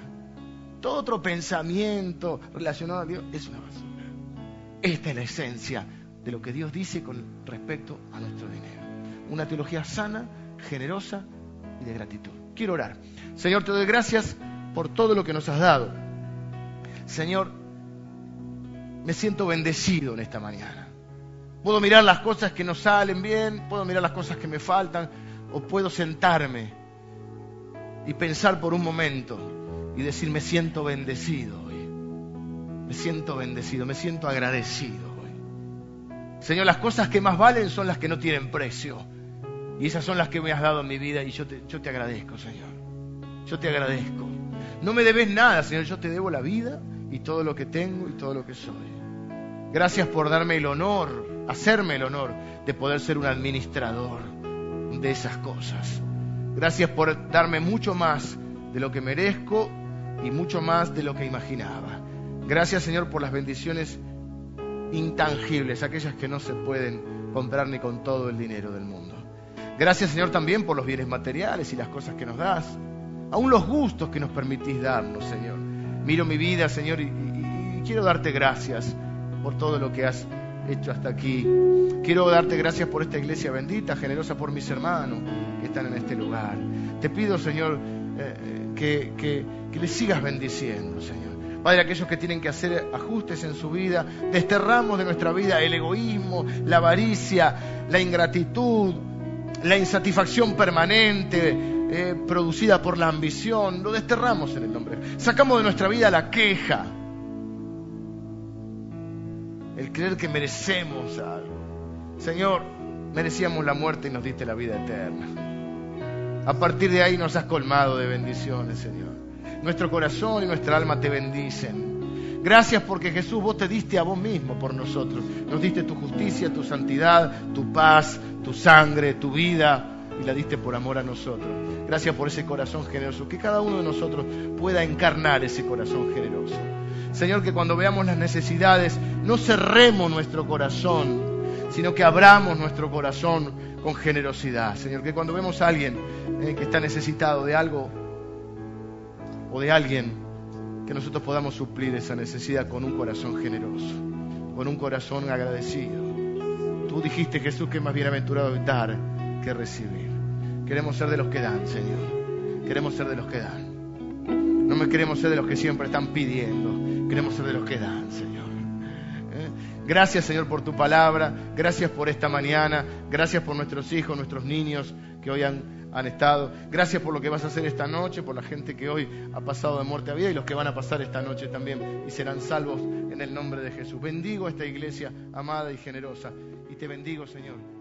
S1: Todo otro pensamiento relacionado a Dios es una basura. Esta es la esencia de lo que Dios dice con respecto a nuestro dinero. Una teología sana, generosa y de gratitud. Quiero orar. Señor, te doy gracias por todo lo que nos has dado. Señor, me siento bendecido en esta mañana. Puedo mirar las cosas que no salen bien, puedo mirar las cosas que me faltan, o puedo sentarme y pensar por un momento y decir, me siento bendecido hoy. Me siento bendecido, me siento agradecido hoy. Señor, las cosas que más valen son las que no tienen precio. Y esas son las que me has dado en mi vida y yo te, yo te agradezco, Señor. Yo te agradezco. No me debes nada, Señor. Yo te debo la vida y todo lo que tengo y todo lo que soy. Gracias por darme el honor, hacerme el honor de poder ser un administrador de esas cosas. Gracias por darme mucho más de lo que merezco y mucho más de lo que imaginaba. Gracias Señor por las bendiciones intangibles, aquellas que no se pueden comprar ni con todo el dinero del mundo. Gracias Señor también por los bienes materiales y las cosas que nos das, aún los gustos que nos permitís darnos Señor. Miro mi vida Señor y, quiero darte gracias por todo lo que has hecho hasta aquí. Quiero darte gracias por esta iglesia bendita, generosa por mis hermanos que están en este lugar. Te pido, Señor, eh, que, que, que les sigas bendiciendo, Señor. Padre, aquellos que tienen que hacer ajustes en su vida, desterramos de nuestra vida el egoísmo, la avaricia, la ingratitud, la insatisfacción permanente eh, producida por la ambición. Lo desterramos en el nombre. Sacamos de nuestra vida la queja, el creer que merecemos algo. Señor, merecíamos la muerte y nos diste la vida eterna. A partir de ahí nos has colmado de bendiciones, Señor. Nuestro corazón y nuestra alma te bendicen. Gracias porque Jesús, vos te diste a vos mismo por nosotros. Nos diste tu justicia, tu santidad, tu paz, tu sangre, tu vida y la diste por amor a nosotros. Gracias por ese corazón generoso. Que cada uno de nosotros pueda encarnar ese corazón generoso. Señor, que cuando veamos las necesidades no cerremos nuestro corazón, sino que abramos nuestro corazón con generosidad. Señor, que cuando vemos a alguien eh, que está necesitado de algo o de alguien, que nosotros podamos suplir esa necesidad con un corazón generoso, con un corazón agradecido. Tú dijiste, Jesús, que es más bienaventurado dar que recibir. Queremos ser de los que dan, Señor. Queremos ser de los que dan. No queremos ser de los que siempre están pidiendo. Queremos ser de los que dan, Señor. ¿Eh? Gracias, Señor, por tu palabra. Gracias por esta mañana. Gracias por nuestros hijos, nuestros niños que hoy han, han estado. Gracias por lo que vas a hacer esta noche, por la gente que hoy ha pasado de muerte a vida y los que van a pasar esta noche también y serán salvos en el nombre de Jesús. Bendigo a esta iglesia amada y generosa y te bendigo, Señor,